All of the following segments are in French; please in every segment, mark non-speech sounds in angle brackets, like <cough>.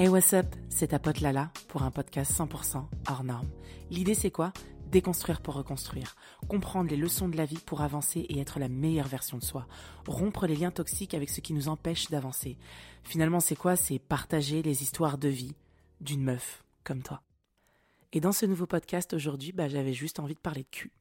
Hey what's up, c'est ta pote Lala pour un podcast 100% hors norme. L'idée c'est quoi? Déconstruire pour reconstruire, comprendre les leçons de la vie pour avancer et être la meilleure version de soi, rompre les liens toxiques avec ce qui nous empêche d'avancer. Finalement c'est quoi? C'est partager les histoires de vie d'une meuf comme toi. Et dans ce nouveau podcast aujourd'hui, bah, j'avais juste envie de parler de cul.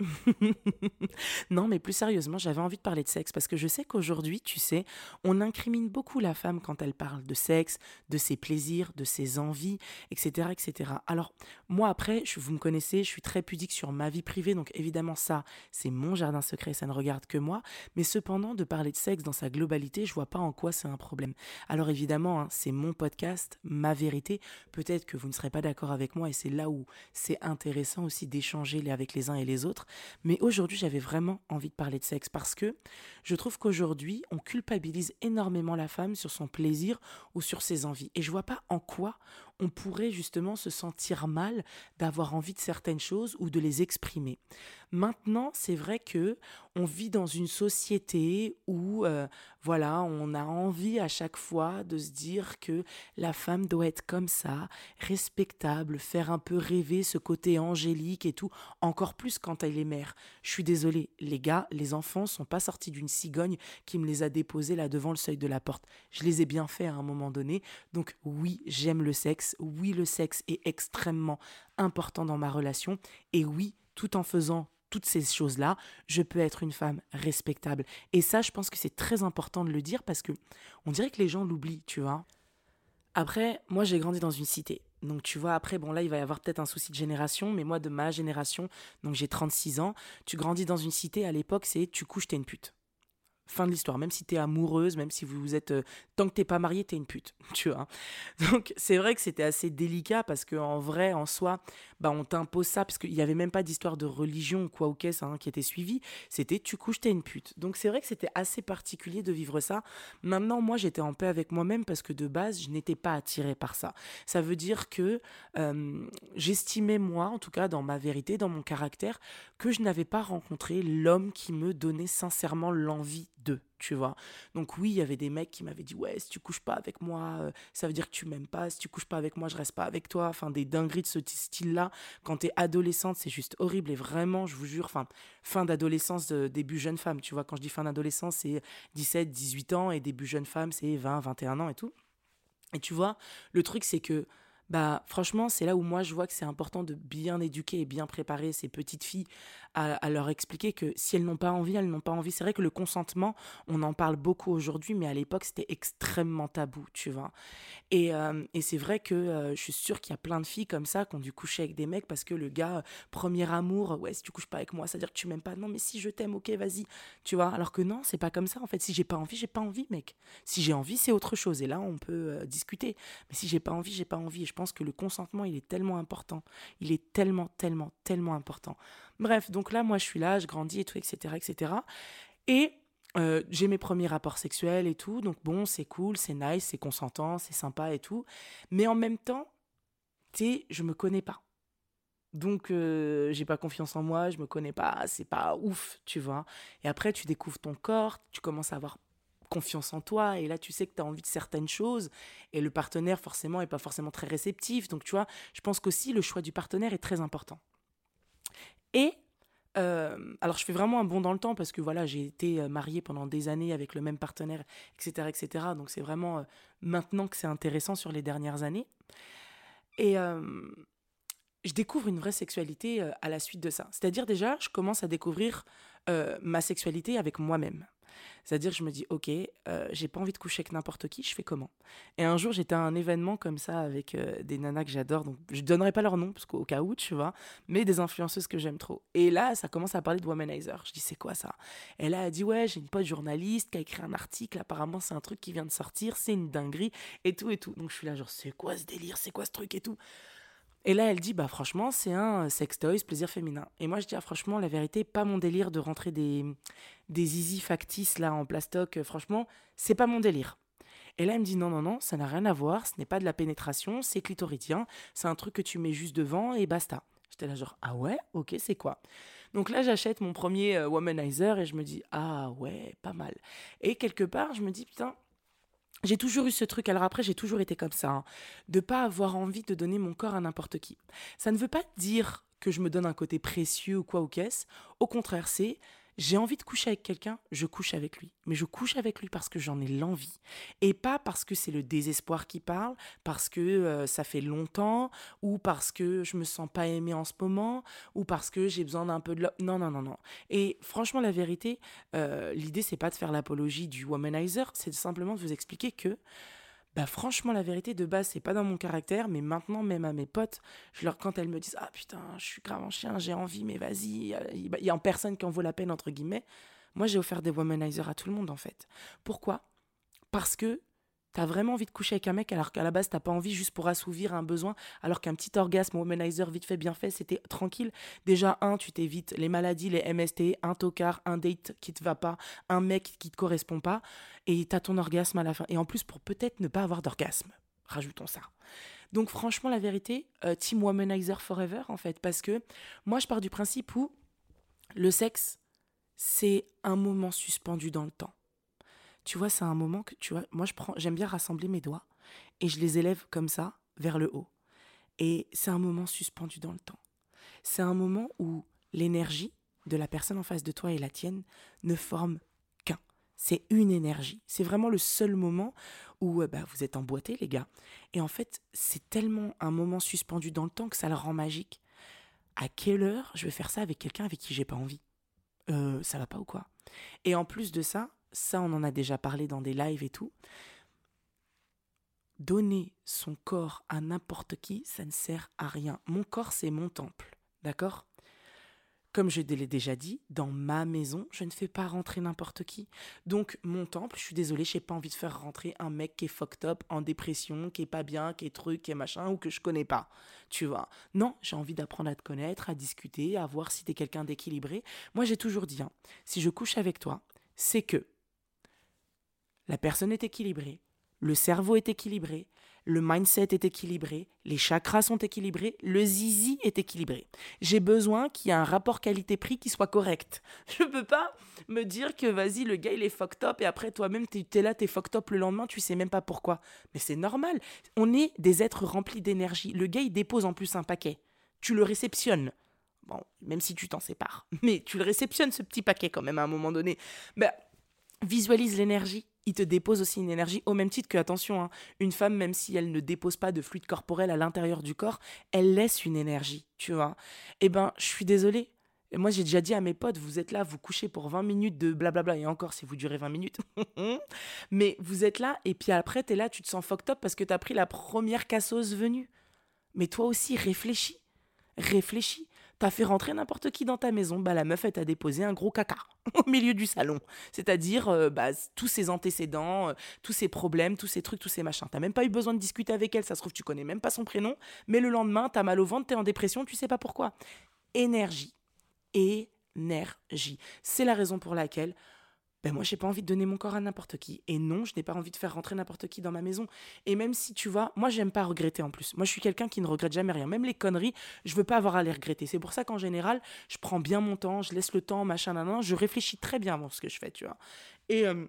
<laughs> non, mais plus sérieusement, j'avais envie de parler de sexe parce que je sais qu'aujourd'hui, tu sais, on incrimine beaucoup la femme quand elle parle de sexe, de ses plaisirs, de ses envies, etc., etc. Alors, moi après, vous me connaissez, je suis très pudique sur ma vie privée, donc évidemment ça, c'est mon jardin secret, ça ne regarde que moi. Mais cependant, de parler de sexe dans sa globalité, je vois pas en quoi c'est un problème. Alors évidemment, hein, c'est mon podcast, ma vérité. Peut-être que vous ne serez pas d'accord avec moi et c'est là où c'est intéressant aussi d'échanger avec les uns et les autres. Mais aujourd'hui, j'avais vraiment envie de parler de sexe parce que je trouve qu'aujourd'hui, on culpabilise énormément la femme sur son plaisir ou sur ses envies. Et je vois pas en quoi on pourrait justement se sentir mal d'avoir envie de certaines choses ou de les exprimer. Maintenant, c'est vrai que on vit dans une société où euh, voilà, on a envie à chaque fois de se dire que la femme doit être comme ça, respectable, faire un peu rêver ce côté angélique et tout, encore plus quand elle est mère. Je suis désolée, les gars, les enfants sont pas sortis d'une cigogne qui me les a déposés là devant le seuil de la porte. Je les ai bien fait à un moment donné. Donc oui, j'aime le sexe. Oui, le sexe est extrêmement important dans ma relation. Et oui, tout en faisant toutes ces choses-là, je peux être une femme respectable. Et ça, je pense que c'est très important de le dire parce que on dirait que les gens l'oublient, tu vois. Après, moi, j'ai grandi dans une cité. Donc tu vois, après, bon là, il va y avoir peut-être un souci de génération, mais moi, de ma génération, donc j'ai 36 ans, tu grandis dans une cité, à l'époque, c'est tu couches, t'es une pute. Fin de l'histoire. Même si t'es amoureuse, même si vous êtes. Euh, tant que t'es pas marié, t'es une pute. <laughs> Tu vois. Donc, c'est vrai que c'était assez délicat parce qu'en vrai, en soi, bah, on t'impose ça parce qu'il n'y avait même pas d'histoire de religion ou quoi ou qu'est-ce hein, qui était suivie. C'était tu couches, t'es une pute. Donc, c'est vrai que c'était assez particulier de vivre ça. Maintenant, moi, j'étais en paix avec moi-même parce que de base, je n'étais pas attirée par ça. Ça veut dire que j'estimais, moi, en tout cas, dans ma vérité, dans mon caractère, que je n'avais pas rencontré l'homme qui me donnait sincèrement l'envie tu vois. Donc oui, il y avait des mecs qui m'avaient dit ouais, si tu couches pas avec moi, euh, ça veut dire que tu m'aimes pas, si tu couches pas avec moi, je reste pas avec toi, enfin des dingueries de ce style-là. Quand t'es adolescente, c'est juste horrible et vraiment, je vous jure, enfin fin d'adolescence, début jeune femme, tu vois, quand je dis fin d'adolescence, c'est 17, 18 ans et début jeune femme, c'est 20, 21 ans et tout. Et tu vois, le truc c'est que bah franchement, c'est là où moi je vois que c'est important de bien éduquer et bien préparer ces petites filles à, leur expliquer que si elles n'ont pas envie, elles n'ont pas envie. C'est vrai que le consentement, on en parle beaucoup aujourd'hui, mais à l'époque c'était extrêmement tabou, tu vois. Et, euh, et c'est vrai que euh, je suis sûre qu'il y a plein de filles comme ça qui ont dû coucher avec des mecs parce que le gars, premier amour, ouais, si tu couches pas avec moi, ça veut dire que tu m'aimes pas. Non, mais si je t'aime, ok, vas-y, tu vois? Alors que non, c'est pas comme ça en fait. Si j'ai pas envie, j'ai pas envie, mec. Si j'ai envie, c'est autre chose. Et là, on peut euh, discuter. Mais si j'ai pas envie, j'ai pas envie. Et je pense que le consentement, il est tellement important. Il est tellement, tellement, tellement important. Bref, donc là, moi, je suis là, je grandis et tout, etc., etc. Et euh, j'ai mes premiers rapports sexuels et tout, donc bon, c'est cool, c'est nice, c'est consentant, c'est sympa et tout. Mais en même temps, tu je me connais pas. Donc, euh, j'ai pas confiance en moi, je me connais pas, c'est pas ouf, tu vois. Et après, tu découvres ton corps, tu commences à avoir confiance en toi et là tu sais que tu as envie de certaines choses et le partenaire forcément est pas forcément très réceptif donc tu vois je pense qu'aussi le choix du partenaire est très important et euh, alors je fais vraiment un bond dans le temps parce que voilà j'ai été euh, mariée pendant des années avec le même partenaire etc etc donc c'est vraiment euh, maintenant que c'est intéressant sur les dernières années. Et je découvre une vraie sexualité à la suite de ça. C'est à dire déjà je commence à découvrir ma sexualité avec moi-même c'est-à-dire, je me dis, ok, euh, j'ai pas envie de coucher avec n'importe qui, je fais comment? Et un jour, j'étais à un événement comme ça avec euh, des nanas que j'adore, donc je donnerai pas leur nom, parce qu'au cas où, tu vois, mais des influenceuses que j'aime trop. Et là, ça commence à parler de womanizer. Je dis, c'est quoi ça? Et là, elle dit, ouais, j'ai une pote journaliste qui a écrit un article, apparemment, c'est un truc qui vient de sortir, c'est une dinguerie, et tout, et tout. Donc je suis là, genre, c'est quoi ce délire? C'est quoi ce truc et tout? Et là, elle dit, bah franchement, c'est un sex toys, plaisir féminin. Et moi, je dis, ah, franchement, la vérité, pas mon délire de rentrer des, des easy factices là en plastoc. Franchement, c'est pas mon délire. Et là, elle me dit, non, non, non, ça n'a rien à voir, ce n'est pas de la pénétration, c'est clitoridien, c'est un truc que tu mets juste devant et basta. J'étais là genre, ah ouais, ok, c'est quoi? Donc là, j'achète mon premier euh, womanizer et je me dis, ah ouais, pas mal. Et quelque part, je me dis, putain, j'ai toujours eu ce truc, alors après j'ai toujours été comme ça, hein, de pas avoir envie de donner mon corps à n'importe qui. Ça ne veut pas dire que je me donne un côté précieux ou quoi ou qu'est-ce. Au contraire, c'est j'ai envie de coucher avec quelqu'un, je couche avec lui. Mais je couche avec lui parce que j'en ai l'envie. Et pas parce que c'est le désespoir qui parle, parce que euh, ça fait longtemps, ou parce que je me sens pas aimée en ce moment, ou parce que j'ai besoin d'un peu de... Non, non, non, non. Et franchement, la vérité, euh, l'idée, c'est pas de faire l'apologie du womanizer, c'est simplement de vous expliquer que bah franchement la vérité de base c'est pas dans mon caractère mais maintenant même à mes potes je quand elles me disent ah putain je suis grave en chien j'ai envie mais vas-y il y a en personne qui en vaut la peine entre guillemets moi j'ai offert des womanizers à tout le monde en fait. Pourquoi? Parce que T'as vraiment envie de coucher avec un mec alors qu'à la base t'as pas envie juste pour assouvir un besoin, alors qu'un petit orgasme womanizer vite fait bien fait, c'était tranquille. Déjà, un, tu t'évites les maladies, les MST, un tocard, un date qui te va pas, un mec qui te correspond pas, et t'as ton orgasme à la fin. Et en plus, pour peut-être ne pas avoir d'orgasme. Rajoutons ça. Donc franchement, la vérité, euh, Team Womanizer Forever, en fait, parce que moi, je pars du principe où le sexe, c'est un moment suspendu dans le temps tu vois, c'est un moment que, tu vois, moi, je prends, j'aime bien rassembler mes doigts et je les élève comme ça, vers le haut. Et c'est un moment suspendu dans le temps. C'est un moment où l'énergie de la personne en face de toi et la tienne ne forment qu'un. C'est une énergie. C'est vraiment le seul moment où euh, bah, vous êtes emboîtés, les gars. Et en fait, c'est tellement un moment suspendu dans le temps que ça le rend magique. À quelle heure je vais faire ça avec quelqu'un avec qui j'ai pas envie? Euh, Ça va pas ou quoi? Et en plus de ça, ça on en a déjà parlé dans des lives et tout, donner son corps à n'importe qui, ça ne sert à rien. Mon corps, c'est mon temple, d'accord? Comme je l'ai déjà dit, dans ma maison, je ne fais pas rentrer n'importe qui. Donc, mon temple, je suis désolée, j'ai pas envie de faire rentrer un mec qui est fucked up, en dépression, qui est pas bien, qui est truc, qui est machin, ou que je connais pas. Tu vois Non, j'ai envie d'apprendre à te connaître, à discuter, à voir si tu es quelqu'un d'équilibré. Moi, j'ai toujours dit, hein, si je couche avec toi, c'est que la personne est équilibrée, le cerveau est équilibré, le mindset est équilibré, les chakras sont équilibrés, le zizi est équilibré. J'ai besoin qu'il y ait un rapport qualité-prix qui soit correct. <laughs> Je ne peux pas me dire que vas-y, le gars il est fucked up et après toi-même tu es là, tu es fucked up le lendemain, tu sais même pas pourquoi. Mais c'est normal. On est des êtres remplis d'énergie. Le gars il dépose en plus un paquet. Tu le réceptionnes. Bon, même si tu t'en sépares. <laughs> Mais tu le réceptionnes ce petit paquet quand même à un moment donné. Ben, visualise l'énergie il te dépose aussi une énergie au même titre que, attention, hein, une femme, même si elle ne dépose pas de fluide corporel à l'intérieur du corps, elle laisse une énergie, tu vois. Eh ben, je suis désolée. Moi, j'ai déjà dit à mes potes, vous êtes là, vous couchez pour 20 minutes de blablabla, et encore si vous durez 20 minutes. <laughs> Mais vous êtes là, et puis après, tu es là, tu te sens fucked up parce que tu as pris la première casseuse venue. Mais toi aussi, réfléchis. Réfléchis. T'as fait rentrer n'importe qui dans ta maison, bah la meuf elle t'a déposé un gros caca <laughs> au milieu du salon. C'est-à-dire euh, bah, tous ses antécédents, euh, tous ses problèmes, tous ces trucs, tous ces machins. T'as même pas eu besoin de discuter avec elle, ça se trouve tu connais même pas son prénom, mais le lendemain t'as mal au ventre, t'es en dépression, tu sais pas pourquoi. Énergie. Énergie. C'est la raison pour laquelle ben moi j'ai pas envie de donner mon corps à n'importe qui. Et non je n'ai pas envie de faire rentrer n'importe qui dans ma maison. Et même si tu vois moi j'aime pas regretter en plus. Moi je suis quelqu'un qui ne regrette jamais rien. Même les conneries je veux pas avoir à les regretter. C'est pour ça qu'en général je prends bien mon temps je laisse le temps machin nan, je réfléchis très bien avant ce que je fais tu vois. Et euh,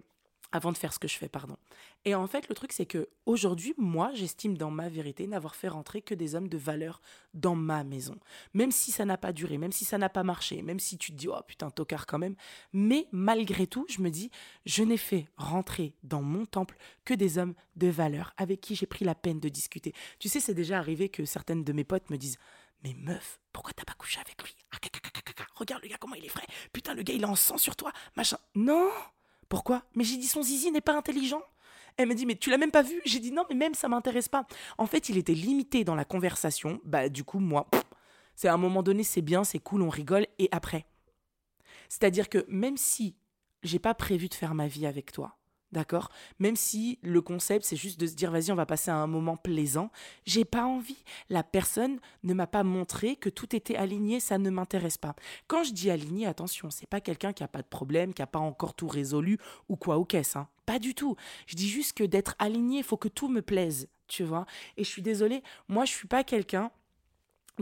avant de faire ce que je fais, pardon. Et en fait, le truc, c'est que aujourd'hui, moi, j'estime dans ma vérité n'avoir fait rentrer que des hommes de valeur dans ma maison. Même si ça n'a pas duré, même si ça n'a pas marché, même si tu te dis, oh putain, tocard quand même. Mais malgré tout, je me dis, je n'ai fait rentrer dans mon temple que des hommes de valeur avec qui j'ai pris la peine de discuter. Tu sais, c'est déjà arrivé que certaines de mes potes me disent, mais meuf, pourquoi t'as pas couché avec lui? Ah, Regarde le gars, comment il est frais. Putain, le gars, il est en sang sur toi. Machin. Non pourquoi? Mais j'ai dit son zizi n'est pas intelligent. Elle m'a dit mais tu l'as même pas vu? J'ai dit non mais même ça m'intéresse pas. En fait il était limité dans la conversation. Bah du coup moi, c'est à un moment donné c'est bien, c'est cool, on rigole et après. C'est-à-dire que même si j'ai pas prévu de faire ma vie avec toi, D'accord? Même si le concept, c'est juste de se dire, vas-y, on va passer à un moment plaisant, j'ai pas envie. La personne ne m'a pas montré que tout était aligné, ça ne m'intéresse pas. Quand je dis aligné, attention, c'est pas quelqu'un qui a pas de problème, qui a pas encore tout résolu ou quoi ou qu'est-ce, hein. Pas du tout. Je dis juste que d'être aligné, il faut que tout me plaise, tu vois? Et je suis désolée, moi, je suis pas quelqu'un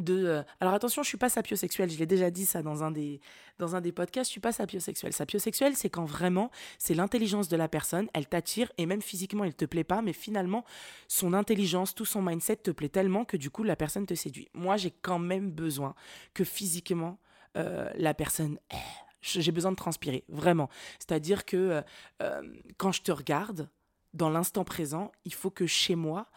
euh, alors attention je suis pas sapiosexuelle je l'ai déjà dit ça dans un des dans un des podcasts je suis pas sapiosexuelle. Sapiosexuelle c'est quand vraiment c'est l'intelligence de la personne elle t'attire et même physiquement elle te plaît pas mais finalement son intelligence tout son mindset te plaît tellement que du coup la personne te séduit. Moi j'ai quand même besoin que physiquement euh, la personne eh, j'ai besoin de transpirer vraiment. C'est à dire que euh, quand je te regarde dans l'instant présent il faut que chez moi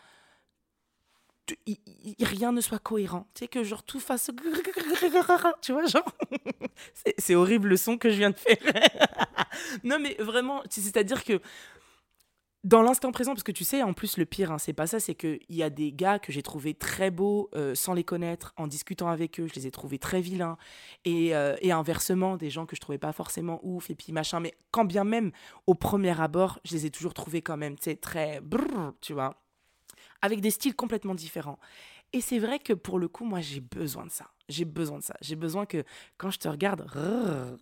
rien ne soit cohérent. Tu sais, que genre tout fasse. <laughs> Tu vois, genre. <laughs> c'est horrible le son que je viens de faire. <laughs> non, mais vraiment, c'est-à-dire que dans l'instant présent, parce que tu sais, en plus, le pire, hein, c'est pas ça, c'est qu'il y a des gars que j'ai trouvés très beaux euh, sans les connaître, en discutant avec eux, je les ai trouvés très vilains, et, euh, et, inversement, des gens que je trouvais pas forcément ouf, et puis machin, mais quand bien même, au premier abord, je les ai toujours trouvés quand même, tu sais, très. Brrr, tu vois avec des styles complètement différents. Et c'est vrai que pour le coup, moi, j'ai besoin de ça. J'ai besoin de ça. J'ai besoin que quand je te regarde,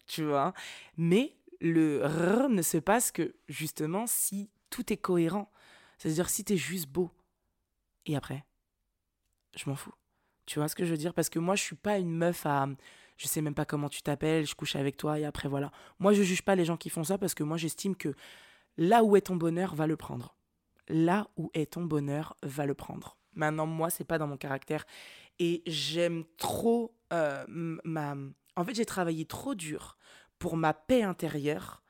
tu vois, mais le ne se passe que justement si tout est cohérent. C'est-à-dire si tu es juste beau. Et après, je m'en fous. Tu vois ce que je veux dire? Parce que moi, je suis pas une meuf à. Je sais même pas comment tu t'appelles, je couche avec toi et après voilà. Moi, je juge pas les gens qui font ça parce que moi, j'estime que là où est ton bonheur, va le prendre là où est ton bonheur, va le prendre. Maintenant, moi, c'est pas dans mon caractère. Et j'aime trop euh, ma. En fait, j'ai travaillé trop dur pour ma paix intérieure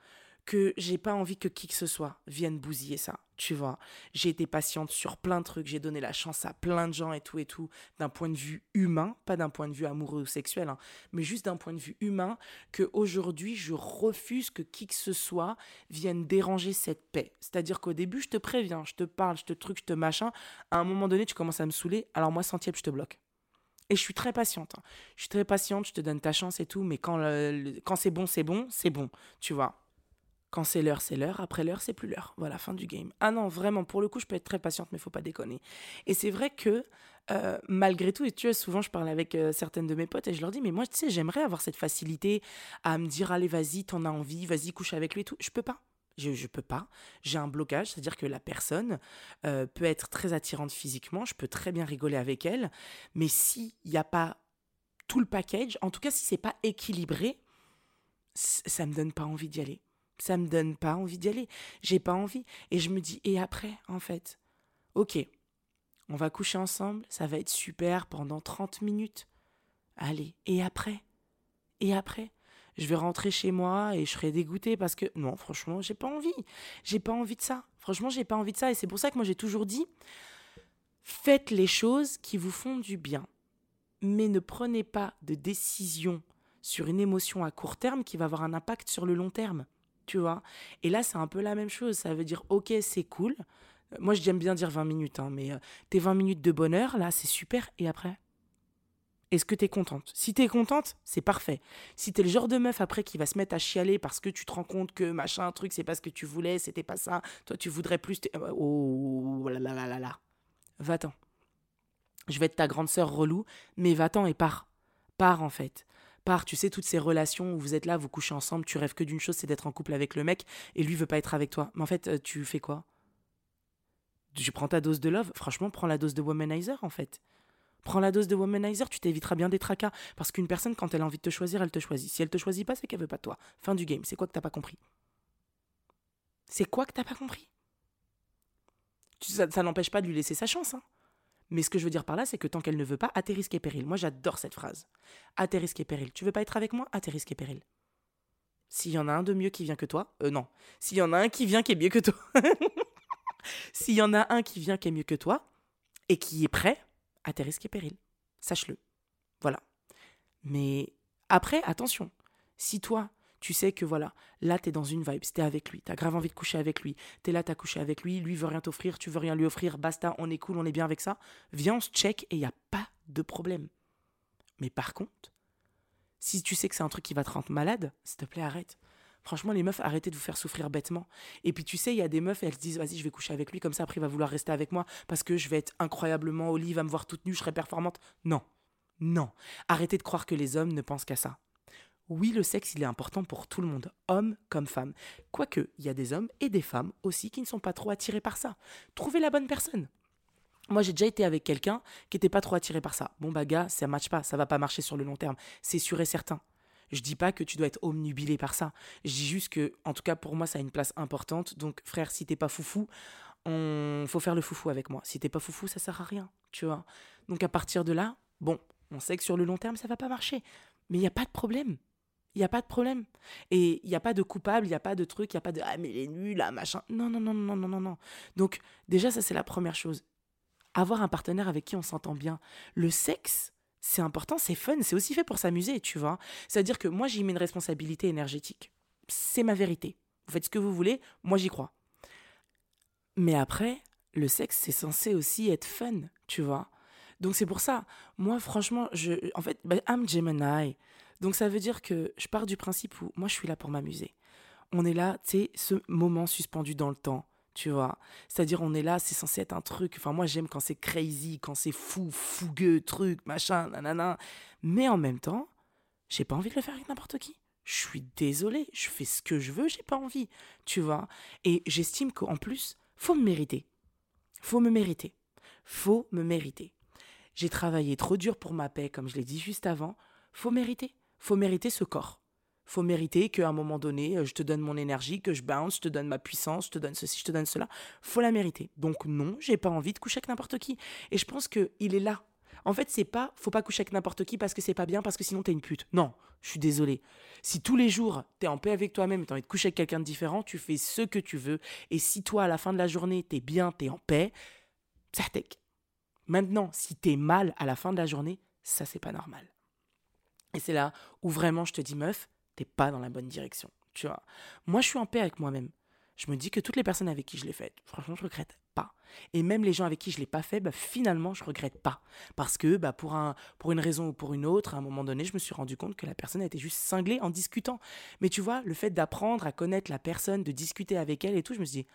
que j'ai pas envie que qui que ce soit vienne bousiller ça, tu vois. J'ai été patiente sur plein de trucs, j'ai donné la chance à plein de gens et tout et tout, d'un point de vue humain, pas d'un point de vue amoureux ou sexuel, hein, mais juste d'un point de vue humain, que aujourd'hui je refuse que qui que ce soit vienne déranger cette paix. C'est-à-dire qu'au début, je te préviens, je te parle, je te truc, je te machin, à un moment donné, tu commences à me saouler, alors moi, centième, je te bloque. Et je suis très patiente. Hein. Je suis très patiente, je te donne ta chance et tout, mais quand, quand c'est bon, c'est bon, c'est bon, tu vois. Quand c'est l'heure, c'est l'heure. Après l'heure, c'est plus l'heure. Voilà, fin du game. Ah non, vraiment, pour le coup, je peux être très patiente, mais faut pas déconner. Et c'est vrai que euh, malgré tout, et tu vois, souvent je parle avec euh, certaines de mes potes et je leur dis, mais moi, tu sais, j'aimerais avoir cette facilité à me dire, allez, vas-y, t'en as envie, vas-y, couche avec lui et tout. Je peux pas. Je, je peux pas. J'ai un blocage, c'est-à-dire que la personne euh, peut être très attirante physiquement, je peux très bien rigoler avec elle, mais s'il n'y a pas tout le package, en tout cas, si c'est pas équilibré, ça me donne pas envie d'y aller ça me donne pas envie d'y aller. J'ai pas envie. Et je me dis, et après, en fait? Ok, on va coucher ensemble, ça va être super pendant 30 minutes. Allez, et après? Et après? Je vais rentrer chez moi et je serai dégoûtée parce que non, franchement, j'ai pas envie. J'ai pas envie de ça. Franchement, j'ai pas envie de ça et c'est pour ça que moi j'ai toujours dit faites les choses qui vous font du bien. Mais ne prenez pas de décision sur une émotion à court terme qui va avoir un impact sur le long terme tu vois. Et là, c'est un peu la même chose. Ça veut dire, ok, c'est cool. Moi, j'aime bien dire 20 minutes, hein, mais euh, tes 20 minutes de bonheur, là, c'est super. Et après? Est-ce que t'es contente? Si t'es contente, c'est parfait. Si t'es le genre de meuf après qui va se mettre à chialer parce que tu te rends compte que machin, truc, c'est pas ce que tu voulais, c'était pas ça, toi, tu voudrais plus. Euh, oh là là là là là. Va-t'en. Je vais être ta grande sœur relou, mais va-t'en et pars. Pars, en fait tu sais, toutes ces relations où vous êtes là, vous couchez ensemble, tu rêves que d'une chose, c'est d'être en couple avec le mec, et lui veut pas être avec toi. Mais en fait, euh, tu fais quoi? Tu prends ta dose de love? Franchement, prends la dose de womanizer, en fait. Prends la dose de womanizer, tu t'éviteras bien des tracas. Parce qu'une personne, quand elle a envie de te choisir, elle te choisit. Si elle te choisit pas, c'est qu'elle veut pas de toi. Fin du game. C'est quoi que t'as pas compris? C'est quoi que t'as pas compris? Ça, ça n'empêche pas de lui laisser sa chance, hein. Mais ce que je veux dire par là, c'est que tant qu'elle ne veut pas, à tes et périls. Moi, j'adore cette phrase. À tes et périls. Tu veux pas être avec moi? À tes et périls. S'il y en a un de mieux qui vient que toi, euh, non. S'il y en a un qui vient qui est mieux que toi, <laughs> s'il y en a un qui vient qui est mieux que toi et qui est prêt, à tes et périls. Sache-le. Voilà. Mais après, attention. Si toi, tu sais que voilà, là, tu es dans une vibe, t'es avec lui, tu as grave envie de coucher avec lui, tu es là, tu as couché avec lui, lui veut rien t'offrir, tu veux rien lui offrir, basta, on est cool, on est bien avec ça, viens, on se check et il n'y a pas de problème. Mais par contre, si tu sais que c'est un truc qui va te rendre malade, s'il te plaît, arrête. Franchement, les meufs, arrêtez de vous faire souffrir bêtement. Et puis, tu sais, il y a des meufs, elles se disent, vas-y, je vais coucher avec lui, comme ça, après, il va vouloir rester avec moi, parce que je vais être incroyablement au lit, il va me voir toute nue, je serai performante. Non. Non. Arrêtez de croire que les hommes ne pensent qu'à ça. Oui, le sexe, il est important pour tout le monde, homme comme femme. Quoique, il y a des hommes et des femmes aussi qui ne sont pas trop attirés par ça. Trouvez la bonne personne. Moi, j'ai déjà été avec quelqu'un qui n'était pas trop attiré par ça. Bon, bah, gars, ça matche pas, ça va pas marcher sur le long terme. C'est sûr et certain. Je dis pas que tu dois être omnubilé par ça. Je dis juste que, en tout cas, pour moi, ça a une place importante. Donc, frère, si t'es pas foufou, on faut faire le foufou avec moi. Si t'es pas foufou, ça sert à rien, tu vois. Donc, à partir de là, bon, on sait que sur le long terme, ça va pas marcher. Mais il n'y a pas de problème. Il n'y a pas de problème. Et il n'y a pas de coupable, il n'y a pas de truc, il n'y a pas de Ah, mais il est nul, là, machin. Non, non, non, non, non, non, non. Donc, déjà, ça, c'est la première chose avoir un partenaire avec qui on s'entend bien. Le sexe, c'est important, c'est fun, c'est aussi fait pour s'amuser, tu vois. C'est-à-dire que moi, j'y mets une responsabilité énergétique. C'est ma vérité. Vous faites ce que vous voulez, moi j'y crois. Mais après, le sexe, c'est censé aussi être fun, tu vois. Donc c'est pour ça, moi franchement, je, en fait, bah, I'm Gemini. Donc ça veut dire que je pars du principe où moi je suis là pour m'amuser. On est là, tu sais, ce moment suspendu dans le temps tu vois. C'est-à-dire, on est là, c'est censé être un truc. Enfin, moi, j'aime quand c'est crazy, quand c'est fou, fougueux, truc, machin, nanana. Mais en même temps, j'ai pas envie de le faire avec n'importe qui. Je suis désolée, je fais ce que je veux, j'ai pas envie, tu vois. Et j'estime qu'en plus, faut me mériter. Faut me mériter. Faut me mériter. J'ai travaillé trop dur pour ma paix, comme je l'ai dit juste avant. Faut mériter. Faut mériter ce corps faut mériter qu'à un moment donné, euh, je te donne mon énergie, que je bounce, je te donne ma puissance, je te donne ceci, je te donne cela. Faut la mériter. Donc non, j'ai pas envie de coucher avec n'importe qui. Et je pense que il est là. En fait, c'est pas faut pas coucher avec n'importe qui parce que c'est pas bien, parce que sinon t'es une pute. Non, je suis désolé. Si tous les jours t'es en paix avec toi-même t'as envie de coucher avec quelqu'un de différent, tu fais ce que tu veux. Et si toi, à la fin de la journée, t'es bien, t'es en paix, ça Maintenant, si t'es mal à la fin de la journée, ça c'est pas normal. Et c'est là où vraiment je te dis, meuf, t'es pas dans la bonne direction. Tu vois. Moi, je suis en paix avec moi-même. Je me dis que toutes les personnes avec qui je l'ai fait, franchement, je regrette pas. Et même les gens avec qui je l'ai pas fait, bah, finalement, je regrette pas. Parce que bah, pour, un, pour une raison ou pour une autre, à un moment donné, je me suis rendu compte que la personne était juste cinglée en discutant. Mais tu vois, le fait d'apprendre à connaître la personne, de discuter avec elle et tout, je me suis dit,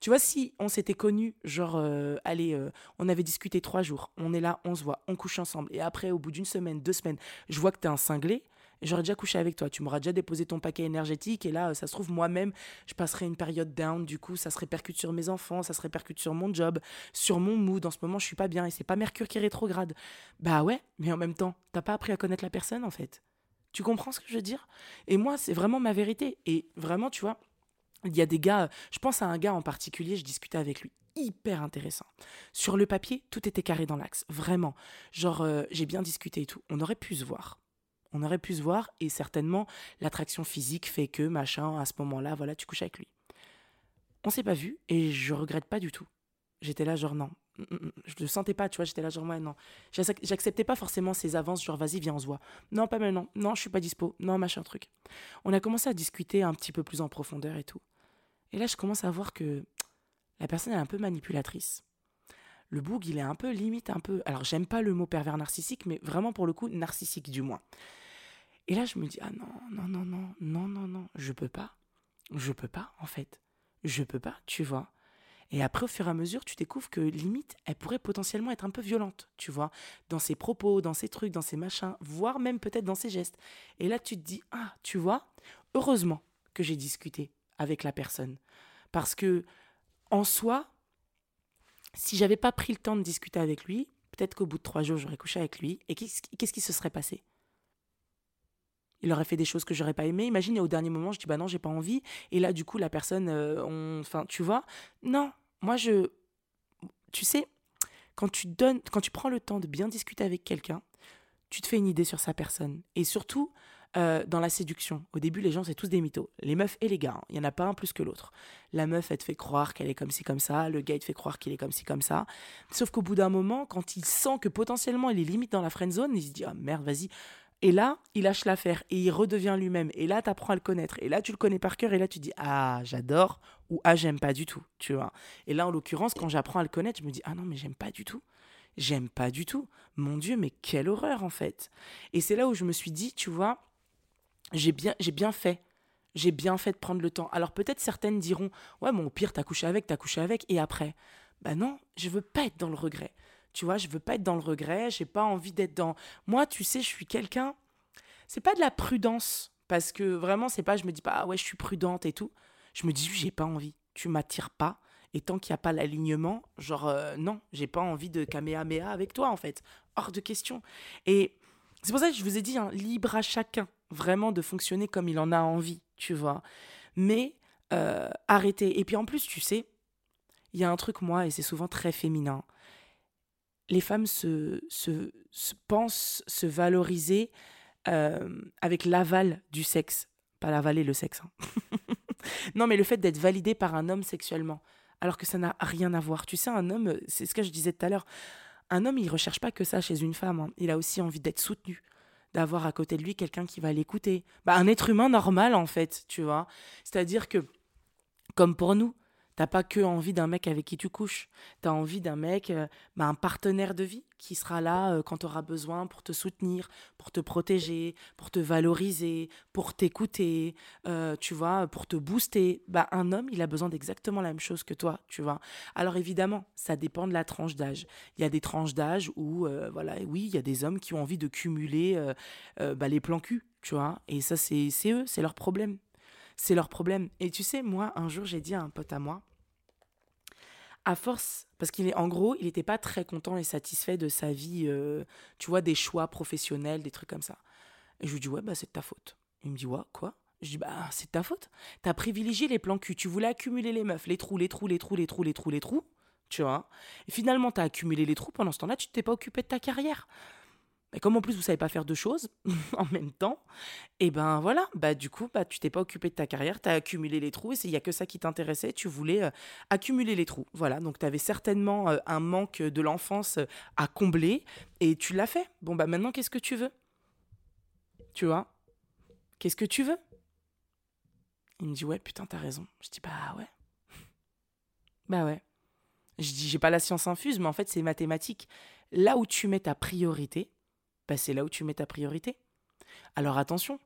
tu vois, si on s'était connus, genre, euh, allez, euh, on avait discuté trois jours, on est là, on se voit, on couche ensemble, et après, au bout d'une semaine, deux semaines, je vois que t'es un cinglé, j'aurais déjà couché avec toi. Tu m'auras déjà déposé ton paquet énergétique et là, ça se trouve, moi-même, je passerai une période down. Du coup, ça se répercute sur mes enfants, ça se répercute sur mon job, sur mon mood. En ce moment, je suis pas bien et c'est pas Mercure qui est rétrograde. Bah ouais, mais en même temps, t'as pas appris à connaître la personne en fait. Tu comprends ce que je veux dire? Et moi, c'est vraiment ma vérité. Et vraiment, tu vois, il y a des gars, je pense à un gars en particulier, je discutais avec lui hyper intéressant. Sur le papier, tout était carré dans l'axe, vraiment. Genre, euh, j'ai bien discuté et tout. On aurait pu se voir. On aurait pu se voir et certainement l'attraction physique fait que, machin, à ce moment-là, voilà, tu couches avec lui. On s'est pas vu et je regrette pas du tout. J'étais là, genre, non. Je le sentais pas, tu vois, j'étais là, genre, ouais, non. J'acceptais pas forcément ses avances, genre, vas-y, viens, on se voit. Non, pas maintenant. Non, je suis pas dispo. Non, machin, truc. On a commencé à discuter un petit peu plus en profondeur et tout. Et là, je commence à voir que la personne est un peu manipulatrice le boug, il est un peu limite, un peu. Alors, j'aime pas le mot pervers narcissique, mais vraiment pour le coup, narcissique du moins. Et là, je me dis, ah non, non, non, non, non, non, non, je peux pas. Je peux pas, en fait. Je peux pas, tu vois. Et après, au fur et à mesure, tu découvres que limite, elle pourrait potentiellement être un peu violente, tu vois, dans ses propos, dans ses trucs, dans ses machins, voire même peut-être dans ses gestes. Et là, tu te dis, ah, tu vois, heureusement que j'ai discuté avec la personne. Parce que, en soi, si j'avais pas pris le temps de discuter avec lui, peut-être qu'au bout de trois jours, j'aurais couché avec lui. Et qu'est-ce qui se serait passé? Il aurait fait des choses que j'aurais pas aimé. Imagine, au dernier moment, je dis bah non, j'ai pas envie. Et là, du coup, la personne, euh, enfin, tu vois, non, moi je, tu sais, quand tu donnes, quand tu prends le temps de bien discuter avec quelqu'un, tu te fais une idée sur sa personne. Et surtout, euh, dans la séduction, au début, les gens, c'est tous des mythos. Les meufs et les gars. Hein. Il n'y en a pas un plus que l'autre. La meuf, elle te fait croire qu'elle est comme ci, comme ça. Le gars, il te fait croire qu'il est comme ci, comme ça. Sauf qu'au bout d'un moment, quand il sent que potentiellement il est limite dans la friend zone, il se dit Ah merde, vas-y, et là, il lâche l'affaire et il redevient lui-même. Et là, tu apprends à le connaître. Et là, tu le connais par cœur. Et là, tu dis Ah, j'adore ou Ah, j'aime pas du tout. Tu vois. Et là, en l'occurrence, quand j'apprends à le connaître, je me dis Ah non, mais j'aime pas du tout. J'aime pas du tout. Mon Dieu, mais quelle horreur en fait. Et c'est là où je me suis dit Tu vois, j'ai bien, fait. J'ai bien fait de prendre le temps. Alors peut-être certaines diront Ouais, pire, t'as couché avec, t'as couché avec. Et après? Bah non, je veux pas être dans le regret. Tu vois, je veux pas être dans le regret, j'ai pas envie d'être dans. Moi, tu sais, je suis quelqu'un. C'est pas de la prudence, parce que vraiment, c'est pas, je me dis pas, ah ouais, je suis prudente et tout. Je me dis, j'ai pas envie, tu m'attires pas, Et tant qu'il n'y a pas l'alignement, genre, euh, non, j'ai pas envie de kamehameha avec toi, en fait. Hors de question. Et c'est pour ça que je vous ai dit, hein, libre à chacun, vraiment, de fonctionner comme il en a envie, tu vois. Mais euh, arrêtez. Et puis en plus, tu sais, il y a un truc, moi, et c'est souvent très féminin. Les femmes se, se, pensent se valoriser euh, avec l'aval du sexe. Pas l'avaler le sexe. Hein. <laughs> non, mais le fait d'être validé par un homme sexuellement alors que ça n'a rien à voir. Tu sais, un homme, c'est ce que je disais tout à l'heure, un homme, il recherche pas que ça chez une femme. Hein. Il a aussi envie d'être soutenu, d'avoir à côté de lui quelqu'un qui va l'écouter. Bah, un être humain normal, en fait, tu vois. C'est-à-dire que, comme pour nous, T'as pas que envie d'un mec avec qui tu couches. Tu as envie d'un mec, euh, bah, un partenaire de vie qui sera là euh, quand tu auras besoin pour te soutenir, pour te protéger, pour te valoriser, pour t'écouter, euh, tu vois, pour te booster. Bah, un homme, il a besoin d'exactement la même chose que toi, tu vois. Alors évidemment, ça dépend de la tranche d'âge. Il y a des tranches d'âge où, voilà, oui, il y a des hommes qui ont envie de cumuler bah, les plans cul, tu vois. Et ça, c'est eux, c'est leur problème. C'est leur problème. Et tu sais, moi, un jour, j'ai dit à un pote à moi, à force, parce qu'il est en gros, il n'était pas très content et satisfait de sa vie, euh, tu vois, des choix professionnels, des trucs comme ça. Et je lui dis, ouais, bah c'est de ta faute. Il me dit, ouais, quoi? Je dis, bah c'est de ta faute. T'as privilégié les plans cul, tu voulais accumuler les meufs, les trous, les trous, les trous, les trous, les trous, les trous, tu vois. Et finalement, t'as accumulé les trous, pendant ce temps-là, tu t'es pas occupé de ta carrière. Mais comme en plus vous savez pas faire deux choses <laughs> en même temps, et ben voilà, bah du coup, bah tu t'es pas occupé de ta carrière, tu as accumulé les trous et il y a que ça qui t'intéressait, tu voulais euh, accumuler les trous. Voilà, donc tu avais certainement euh, un manque de l'enfance euh, à combler et tu l'as fait. Bon bah maintenant qu'est-ce que tu veux? Tu vois? Qu'est-ce que tu veux? Il me dit ouais, putain, t'as raison. Je dis bah ouais. <laughs> bah ouais. Je dis j'ai pas la science infuse, mais en fait c'est mathématique. Là où tu mets ta priorité, bah, c'est là où tu mets ta priorité. Alors attention,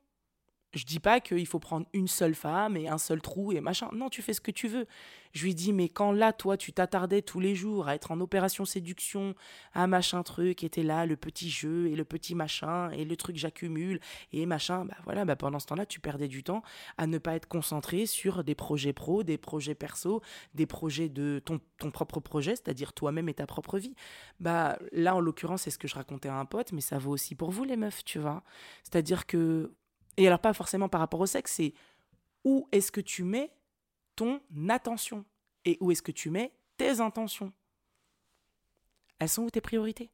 je dis pas qu'il faut prendre une seule femme et un seul trou et machin. Non, tu fais ce que tu veux. Je lui dis, mais quand là, toi, tu t'attardais tous les jours à être en opération séduction, à machin truc, était là, le petit jeu et le petit machin et le truc j'accumule et machin, bah voilà, bah pendant ce temps-là, tu perdais du temps à ne pas être concentré sur des projets pro, des projets perso, des projets de ton, ton propre projet, c'est-à-dire toi-même et ta propre vie. Bah là, en l'occurrence, c'est ce que je racontais à un pote, mais ça vaut aussi pour vous, les meufs, tu vois. C'est-à-dire que et alors pas forcément par rapport au sexe, c'est où est-ce que tu mets ton attention et où est-ce que tu mets tes intentions? Elles sont où tes priorités?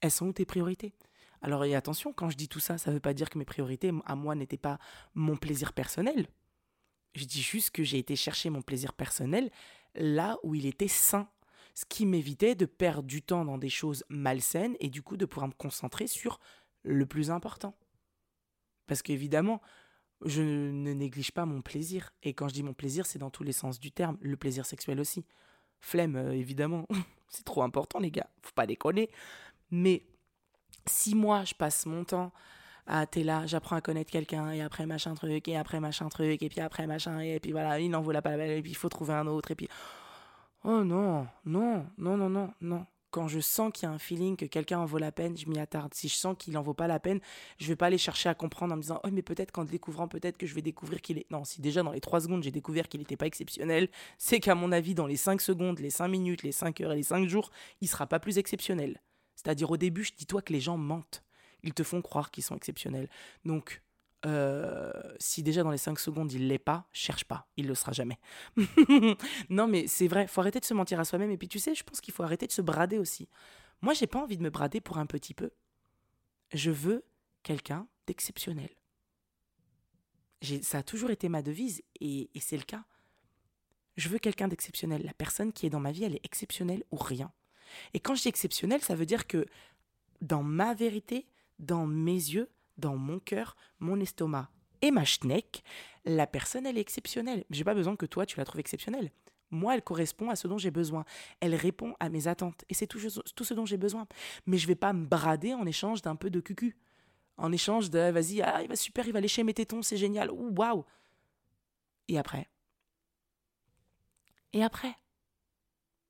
Elles sont où tes priorités? Alors et attention, quand je dis tout ça, ça ne veut pas dire que mes priorités à moi n'étaient pas mon plaisir personnel. Je dis juste que j'ai été chercher mon plaisir personnel là où il était sain, ce qui m'évitait de perdre du temps dans des choses malsaines et du coup de pouvoir me concentrer sur le plus important. Parce qu'évidemment, je ne néglige pas mon plaisir. Et quand je dis mon plaisir, c'est dans tous les sens du terme. Le plaisir sexuel aussi. Flemme, euh, évidemment. <laughs> c'est trop important, les gars. Faut pas déconner. Mais si moi, je passe mon temps à t'es là, j'apprends à connaître quelqu'un, et après machin truc, et après machin truc, et puis après machin, et puis voilà, il n'en vaut la pas la et puis il faut trouver un autre, et puis. Oh non, non, non, non, non, non quand je sens qu'il y a un feeling que quelqu'un en vaut la peine, je m'y attarde. Si je sens qu'il en vaut pas la peine, je vais pas aller chercher à comprendre en me disant oh mais peut-être qu'en découvrant peut-être que je vais découvrir qu'il est non si déjà dans les 3 secondes j'ai découvert qu'il n'était pas exceptionnel, c'est qu'à mon avis dans les 5 secondes, les 5 minutes, les 5 heures et les 5 jours, il sera pas plus exceptionnel. C'est-à-dire au début, je dis-toi que les gens mentent. Ils te font croire qu'ils sont exceptionnels. Donc si déjà dans les 5 secondes il l'est pas, cherche pas, il le sera jamais. <laughs> non mais c'est vrai, faut arrêter de se mentir à soi-même et puis tu sais, je pense qu'il faut arrêter de se brader aussi. Moi, j'ai pas envie de me brader pour un petit peu. Je veux quelqu'un d'exceptionnel. Ça a toujours été ma devise et, et c'est le cas. Je veux quelqu'un d'exceptionnel. La personne qui est dans ma vie, elle est exceptionnelle ou rien. Et quand je dis exceptionnel, ça veut dire que dans ma vérité, dans mes yeux, dans mon cœur, mon estomac et ma schneck, la personne, elle est exceptionnelle. J'ai pas besoin que toi, tu la trouves exceptionnelle. Moi, elle correspond à ce dont j'ai besoin. Elle répond à mes attentes. Et c'est tout, ce dont j'ai besoin. Mais je vais pas me brader en échange d'un peu de cucu. En échange de vas-y, ah, il va super, il va lécher mes tétons, c'est génial. Waouh Et après? Et après?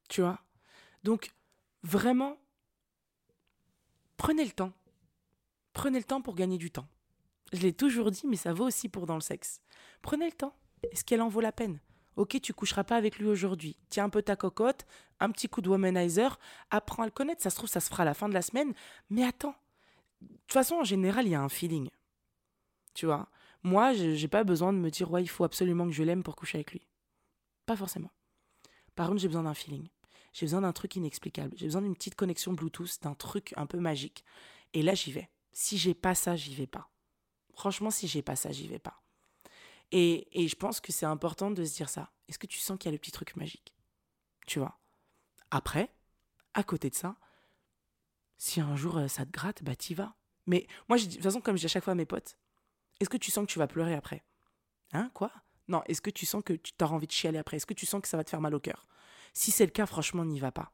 Tu vois? Donc, vraiment, prenez le temps Prenez le temps pour gagner du temps. Je l'ai toujours dit, mais ça vaut aussi pour dans le sexe. Prenez le temps. Est-ce qu'elle en vaut la peine? Ok, tu coucheras pas avec lui aujourd'hui. Tiens un peu ta cocotte, un petit coup de womanizer, apprends à le connaître. Ça se trouve, ça se fera à la fin de la semaine. Mais attends. De toute façon, en général, il y a un feeling. Tu vois? Moi, j'ai pas besoin de me dire, ouais, il faut absolument que je l'aime pour coucher avec lui. Pas forcément. Par contre, j'ai besoin d'un feeling. J'ai besoin d'un truc inexplicable. J'ai besoin d'une petite connexion Bluetooth, d'un truc un peu magique. Et là, j'y vais. Si j'ai pas ça, j'y vais pas. Franchement, si j'ai pas ça, j'y vais pas. Et, et je pense que c'est important de se dire ça. Est-ce que tu sens qu'il y a le petit truc magique? Tu vois? Après, à côté de ça, si un jour euh, ça te gratte, bah t'y vas. Mais moi, de toute façon, comme je dis à chaque fois à mes potes, est-ce que tu sens que tu vas pleurer après? Hein? Quoi? Non, est-ce que tu sens que tu auras envie de chialer après? Est-ce que tu sens que ça va te faire mal au cœur? Si c'est le cas, franchement, n'y va pas.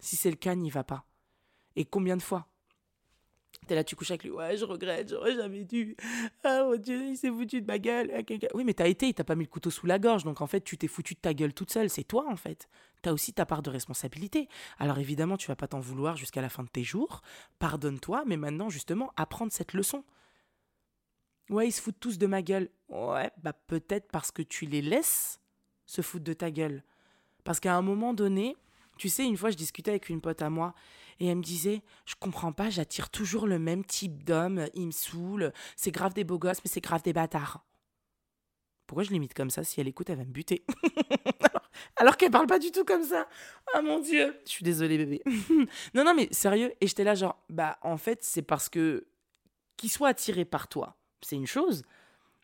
Si c'est le cas, n'y va pas. Et combien de fois? T'es là, tu couches avec lui. Ouais, je regrette, j'aurais jamais dû. Ah mon dieu, il s'est foutu de ma gueule. Oui, mais t'as été, il t'a pas mis le couteau sous la gorge. Donc en fait, tu t'es foutu de ta gueule toute seule. C'est toi en fait. T'as aussi ta part de responsabilité. Alors évidemment, tu vas pas t'en vouloir jusqu'à la fin de tes jours. Pardonne-toi, mais maintenant, justement, apprendre cette leçon. Ouais, ils se foutent tous de ma gueule. Ouais, bah peut-être parce que tu les laisses se foutre de ta gueule. Parce qu'à un moment donné, tu sais, une fois, je discutais avec une pote à moi et elle me disait Je comprends pas, j'attire toujours le même type d'homme, il me saoule, c'est grave des beaux gosses, mais c'est grave des bâtards. Pourquoi je limite comme ça Si elle écoute, elle va me buter? <laughs> alors, qu'elle parle pas du tout comme ça. Ah mon dieu. Je suis désolée, bébé. <laughs> non, non, mais sérieux. Et j'étais là, genre, bah, en fait, c'est parce que qu'ils soient attirés par toi, c'est une chose.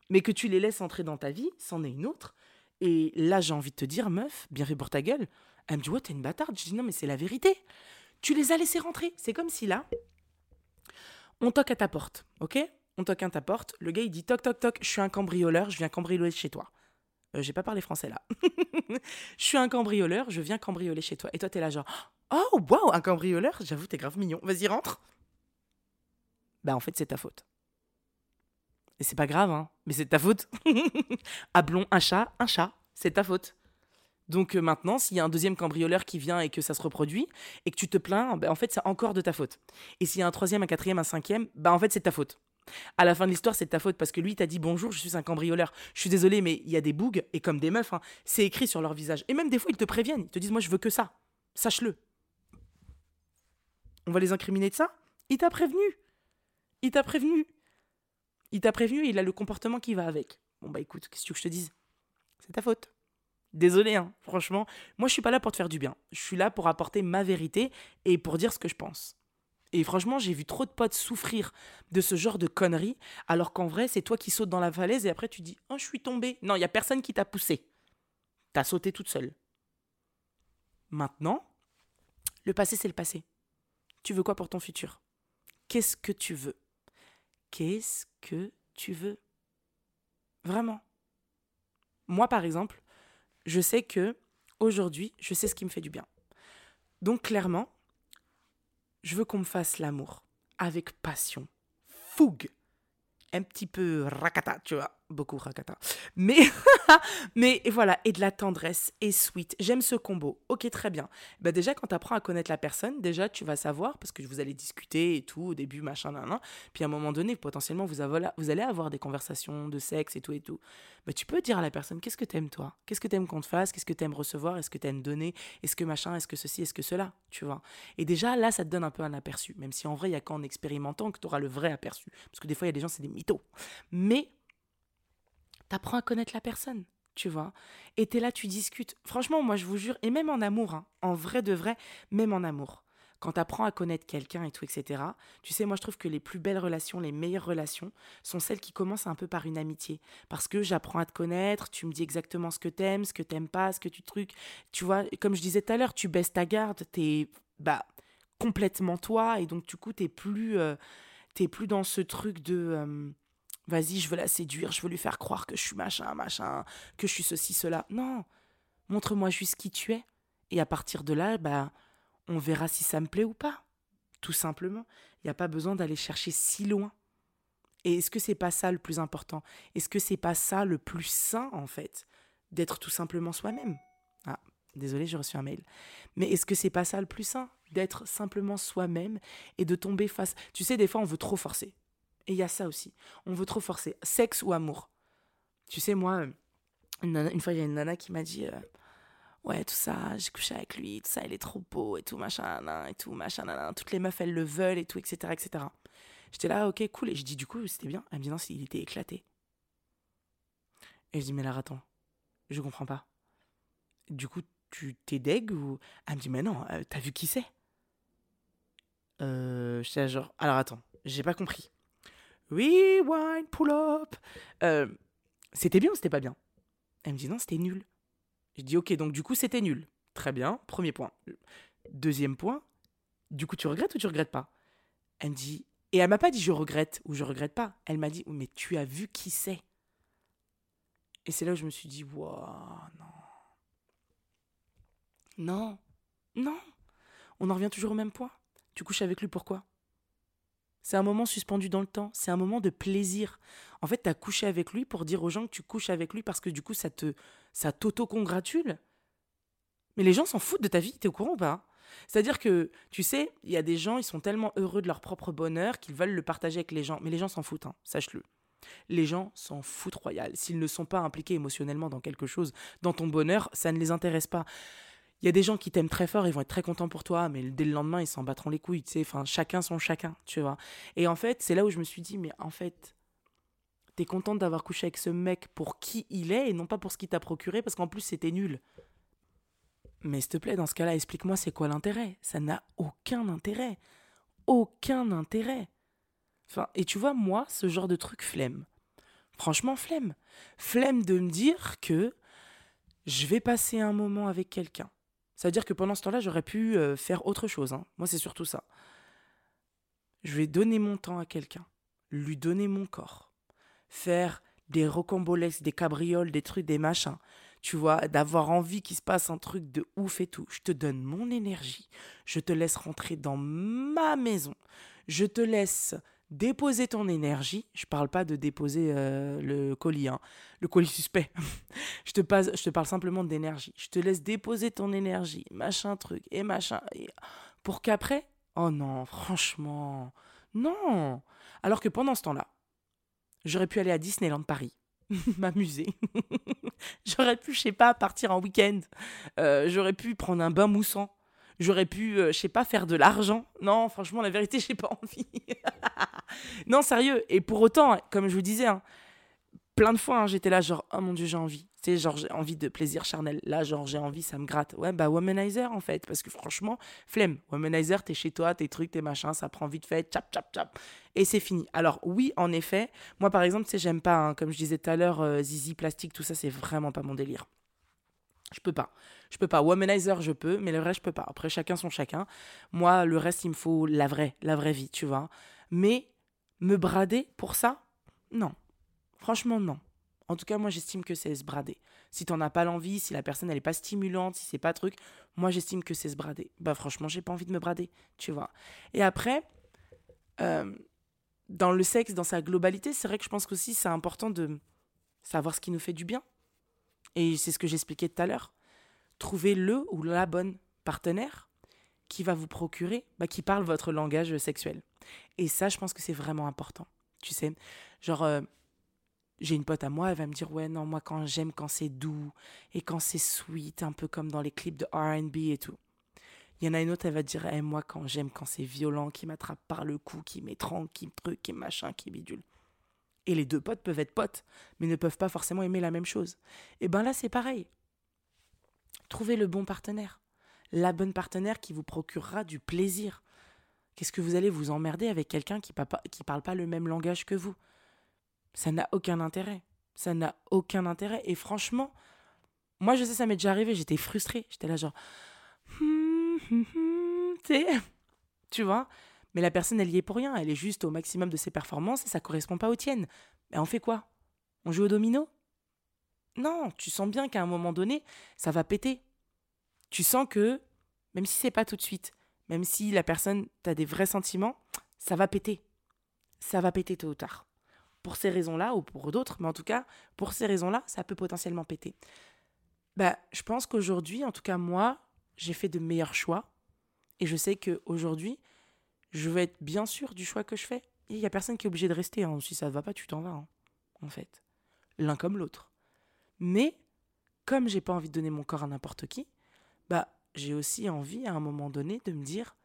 Mais que tu les laisses entrer dans ta vie, c'en est une autre. Et là, j'ai envie de te dire, meuf, bien fait pour ta gueule. Elle me dit, ouais, t'es une bâtarde. Je dis, non, mais c'est la vérité. Tu les as laissés rentrer. C'est comme si là, on toque à ta porte, ok? On toque à ta porte. Le gars, il dit, toc, toc, toc, je suis un cambrioleur, je viens cambrioler chez toi. Euh, j'ai pas parlé français là. <laughs> je suis un cambrioleur, je viens cambrioler chez toi. Et toi, t'es là, genre, oh, wow, un cambrioleur? J'avoue, t'es grave mignon. Vas-y, rentre. Bah, en fait, c'est ta faute. Et c'est pas grave, hein, mais c'est ta faute. <laughs> Appelons un chat un chat, c'est ta faute. Donc euh, maintenant, s'il y a un deuxième cambrioleur qui vient et que ça se reproduit, et que tu te plains, ben, en fait, c'est encore de ta faute. Et s'il y a un troisième, un quatrième, un cinquième, bah en fait, c'est ta faute. À la fin de l'histoire, c'est de ta faute parce que lui t'a dit bonjour, je suis un cambrioleur. Je suis désolé, mais il y a des bougs et comme des meufs, hein, c'est écrit sur leur visage. Et même des fois, ils te préviennent, ils te disent moi je veux que ça. Sache-le. On va les incriminer de ça? Il t'a prévenu. Il t'a prévenu. Il t'a prévenu et il a le comportement qui va avec. Bon bah écoute, qu'est-ce que je te dise? C'est ta faute. Désolé, hein, franchement. Moi, je suis pas là pour te faire du bien. Je suis là pour apporter ma vérité et pour dire ce que je pense. Et franchement, j'ai vu trop de potes souffrir de ce genre de conneries, alors qu'en vrai, c'est toi qui sautes dans la falaise et après tu dis Oh, je suis tombé. Non, il y a personne qui t'a poussé. T'as sauté toute seule. Maintenant, le passé, c'est le passé. Tu veux quoi pour ton futur? Qu'est-ce que tu veux? Qu'est-ce que tu veux? Vraiment. Moi, par exemple, je sais que aujourd'hui, je sais ce qui me fait du bien. Donc clairement, je veux qu'on me fasse l'amour avec passion, fougue, un petit peu rakata, tu vois beaucoup Rakata. Mais, <laughs> mais voilà, et de la tendresse et sweet. J'aime ce combo. Ok, très bien. Bah déjà, quand tu apprends à connaître la personne, déjà, tu vas savoir, parce que vous allez discuter et tout, au début, machin, nan, nan. Puis à un moment donné, potentiellement, vous, avez, vous allez avoir des conversations de sexe et tout et tout. Bah, tu peux dire à la personne, qu'est-ce que t'aimes toi? Qu'est-ce que t'aimes qu'on te fasse? Qu'est-ce que t'aimes recevoir? Est-ce que t'aimes donner? Est-ce que machin? Est-ce que ceci? Est-ce que cela? Tu vois? Et déjà, là, ça te donne un peu un aperçu. Même si en vrai, il y a qu'en expérimentant que tu auras le vrai aperçu. Parce que des fois, il y a des gens, c'est des mythos. Mais t'apprends à connaître la personne, tu vois. Et t'es là, tu discutes. Franchement, moi, je vous jure, et même en amour, hein, en vrai de vrai, même en amour. Quand t'apprends à connaître quelqu'un et tout, etc., tu sais, moi, je trouve que les plus belles relations, les meilleures relations, sont celles qui commencent un peu par une amitié. Parce que j'apprends à te connaître, tu me dis exactement ce que t'aimes, ce que t'aimes pas, ce que tu trucs. Tu vois, comme je disais tout à l'heure, tu baisses ta garde, t'es, bah, complètement toi, et donc, du coup, t'es plus, euh, t'es plus dans ce truc de... Euh, vas-y, je veux la séduire, je veux lui faire croire que je suis machin, machin, que je suis ceci, cela. Non, montre-moi juste qui tu es. Et à partir de là, bah, on verra si ça me plaît ou pas. Tout simplement. Il n'y a pas besoin d'aller chercher si loin. Et est-ce que c'est pas ça le plus important? Est-ce que c'est pas ça le plus sain, en fait D'être tout simplement soi-même? Ah, désolé, j'ai reçu un mail. Mais est-ce que c'est pas ça le plus sain? D'être simplement soi-même et de tomber face. Tu sais, des fois, on veut trop forcer. Et il y a ça aussi. On veut trop forcer. Sexe ou amour. Tu sais, moi, Une, fois, il y a une nana qui m'a dit euh, Ouais, tout ça, j'ai couché avec lui, tout ça, il est trop beau et tout, machin, et tout, machin, nan, toutes les meufs, elles le veulent et tout, etc. etc. J'étais là, ok, cool. Et je dis Du coup, c'était bien. Elle me dit Non, il était éclaté. Et je dis Mais là, attends, je comprends pas. Du coup, tu t'es deg ou? Elle me dit Mais non, euh, t'as vu qui c'est? Euh. J'étais genre Alors attends, j'ai pas compris. Rewind, pull up. Euh, c'était bien ou c'était pas bien? Elle me dit non, c'était nul. Je dis ok, donc du coup c'était nul. Très bien, premier point. Deuxième point, du coup tu regrettes ou tu regrettes pas? Elle me dit, et elle m'a pas dit je regrette ou je regrette pas. Elle m'a dit mais tu as vu qui c'est? Et c'est là où je me suis dit waouh, non. Non, non. On en revient toujours au même point. Tu couches avec lui pourquoi? C'est un moment suspendu dans le temps, c'est un moment de plaisir. En fait, tu as couché avec lui pour dire aux gens que tu couches avec lui parce que du coup, ça te ça t'auto-congratule. Mais les gens s'en foutent de ta vie, t'es au courant ou pas? C'est-à-dire que, tu sais, il y a des gens, ils sont tellement heureux de leur propre bonheur qu'ils veulent le partager avec les gens. Mais les gens s'en foutent, hein, sache-le. Les gens s'en foutent royal. S'ils ne sont pas impliqués émotionnellement dans quelque chose, dans ton bonheur, ça ne les intéresse pas il y a des gens qui t'aiment très fort, ils vont être très contents pour toi, mais dès le lendemain, ils s'en battront les couilles, tu sais. Enfin, chacun son chacun, tu vois. Et en fait, c'est là où je me suis dit, mais en fait, t'es contente d'avoir couché avec ce mec pour qui il est et non pas pour ce qu'il t'a procuré, parce qu'en plus, c'était nul. Mais s'il te plaît, dans ce cas-là, explique-moi c'est quoi l'intérêt? Ça n'a aucun intérêt. Aucun intérêt. Et tu vois, moi, ce genre de truc, flemme. Franchement, flemme. Flemme de me dire que je vais passer un moment avec quelqu'un c'est-à-dire que pendant ce temps-là, j'aurais pu euh, faire autre chose. Hein. Moi, c'est surtout ça. Je vais donner mon temps à quelqu'un, lui donner mon corps, faire des rocambolesques, des cabrioles, des trucs, des machins. Tu vois, d'avoir envie qu'il se passe un truc de ouf et tout. Je te donne mon énergie. Je te laisse rentrer dans ma maison. Je te laisse déposer ton énergie. Je parle pas de déposer euh, le colis, hein. le colis suspect. <laughs> je, te passe, je te parle simplement d'énergie. Je te laisse déposer ton énergie, machin truc, et machin. Pour qu'après, oh non, franchement, non. Alors que pendant ce temps-là, j'aurais pu aller à Disneyland Paris, <laughs> m'amuser. <laughs> j'aurais pu, je sais pas, partir en week-end. Euh, j'aurais pu prendre un bain moussant. J'aurais pu, euh, je sais pas, faire de l'argent. Non, franchement, la vérité, <laughs> j'ai pas envie. <laughs> non, sérieux. Et pour autant, comme je vous disais, hein, plein de fois, hein, j'étais là, genre, oh mon dieu, j'ai envie. Tu sais, genre, j'ai envie de plaisir charnel. Là, genre, j'ai envie, ça me gratte. Ouais, bah, womanizer, en fait. Parce que franchement, flemme. Womanizer, t'es chez toi, tes trucs, tes machins, ça prend vite fait, tchap, tchap, tchap. Et c'est fini. Alors, oui, en effet, moi, par exemple, tu sais, j'aime pas, hein, comme je disais tout à l'heure, euh, zizi, plastique, tout ça, c'est vraiment pas mon délire. Je peux pas. Je peux pas. Womanizer, je peux, mais le reste, je peux pas. Après, chacun son chacun. Moi, le reste, il me faut la vraie, la vraie vie, tu vois. Mais me brader pour ça Non. Franchement, non. En tout cas, moi, j'estime que c'est se brader. Si t'en as pas l'envie, si la personne, elle est pas stimulante, si c'est pas truc, moi, j'estime que c'est se brader. Bah, franchement, j'ai pas envie de me brader, tu vois. Et après, euh, dans le sexe, dans sa globalité, c'est vrai que je pense qu'aussi, c'est important de savoir ce qui nous fait du bien et c'est ce que j'expliquais tout à l'heure. Trouver le ou la bonne partenaire qui va vous procurer, bah, qui parle votre langage sexuel. Et ça, je pense que c'est vraiment important. Tu sais, genre, euh, j'ai une pote à moi, elle va me dire, ouais, non, moi, quand j'aime quand c'est doux et quand c'est sweet, un peu comme dans les clips de RB et tout. Il y en a une autre, elle va dire, eh, moi, quand j'aime quand c'est violent, qui m'attrape par le cou, qui m'étrangle, qui me truc, qui machin, qui bidule et les deux potes peuvent être potes, mais ne peuvent pas forcément aimer la même chose. Et ben là, c'est pareil. Trouvez le bon partenaire, la bonne partenaire qui vous procurera du plaisir. Qu'est-ce que vous allez vous emmerder avec quelqu'un qui ne parle pas le même langage que vous? Ça n'a aucun intérêt. Ça n'a aucun intérêt. Et franchement, moi, je sais, ça m'est déjà arrivé, j'étais frustrée. J'étais là, genre. <laughs> tu vois? Mais la personne, elle y est pour rien. Elle est juste au maximum de ses performances et ça correspond pas aux tiennes. Mais on fait quoi? On joue au domino? Non, tu sens bien qu'à un moment donné, ça va péter. Tu sens que, même si c'est pas tout de suite, même si la personne, t'as des vrais sentiments, ça va péter. Ça va péter tôt ou tard. Pour ces raisons-là, ou pour d'autres, mais en tout cas, pour ces raisons-là, ça peut potentiellement péter. Bah, je pense qu'aujourd'hui, en tout cas moi, j'ai fait de meilleurs choix. Et je sais qu'aujourd'hui, je veux être bien sûr du choix que je fais. Il n'y a personne qui est obligé de rester. Hein. Si ça ne va pas, tu t'en vas, hein, en fait. L'un comme l'autre. Mais comme j'ai pas envie de donner mon corps à n'importe qui, bah j'ai aussi envie à un moment donné de me dire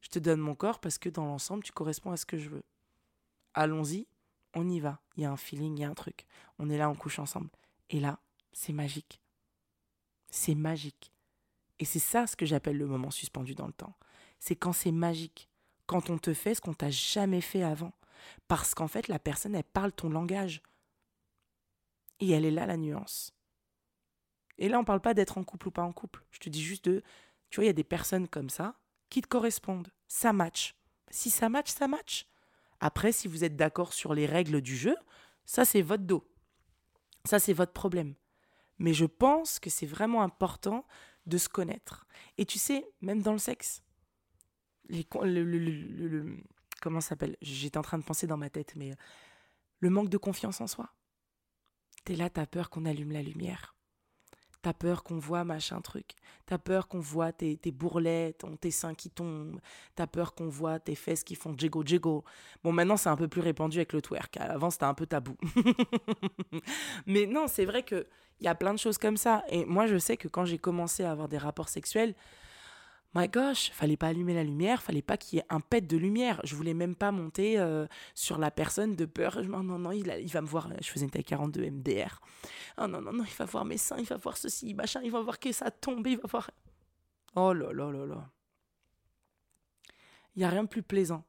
je te donne mon corps parce que dans l'ensemble tu corresponds à ce que je veux. Allons-y, on y va. Il y a un feeling, il y a un truc. On est là, on couche ensemble. Et là, c'est magique. C'est magique. Et c'est ça ce que j'appelle le moment suspendu dans le temps. C'est quand c'est magique. Quand on te fait ce qu'on t'a jamais fait avant. Parce qu'en fait, la personne, elle parle ton langage. Et elle est là la nuance. Et là, on ne parle pas d'être en couple ou pas en couple. Je te dis juste de. Tu vois, il y a des personnes comme ça qui te correspondent. Ça match. Si ça match, ça match. Après, si vous êtes d'accord sur les règles du jeu, ça, c'est votre dos. Ça, c'est votre problème. Mais je pense que c'est vraiment important de se connaître. Et tu sais, même dans le sexe, comment ça s'appelle? J'étais en train de penser dans ma tête, mais le manque de confiance en soi. T'es là, t'as peur qu'on allume la lumière. T'as peur qu'on voit machin truc. T'as peur qu'on voit tes, tes tes seins qui tombent. T'as peur qu'on voit tes fesses qui font jiggle jiggle. Bon, maintenant, c'est un peu plus répandu avec le twerk. Avant, c'était un peu tabou. <laughs> Mais non, c'est vrai qu'il y a plein de choses comme ça. Et moi, je sais que quand j'ai commencé à avoir des rapports sexuels, my gosh, fallait pas allumer la lumière, fallait pas qu'il y ait un pet de lumière. Je voulais même pas monter euh, sur la personne de peur. Non, non, non, il, va me voir. Je faisais une taille 42 MDR. Oh non, non, non, il va voir mes seins, il va voir ceci, machin, il va voir que ça tombe, il va voir. Oh là là là là. Il n'y a rien de plus plaisant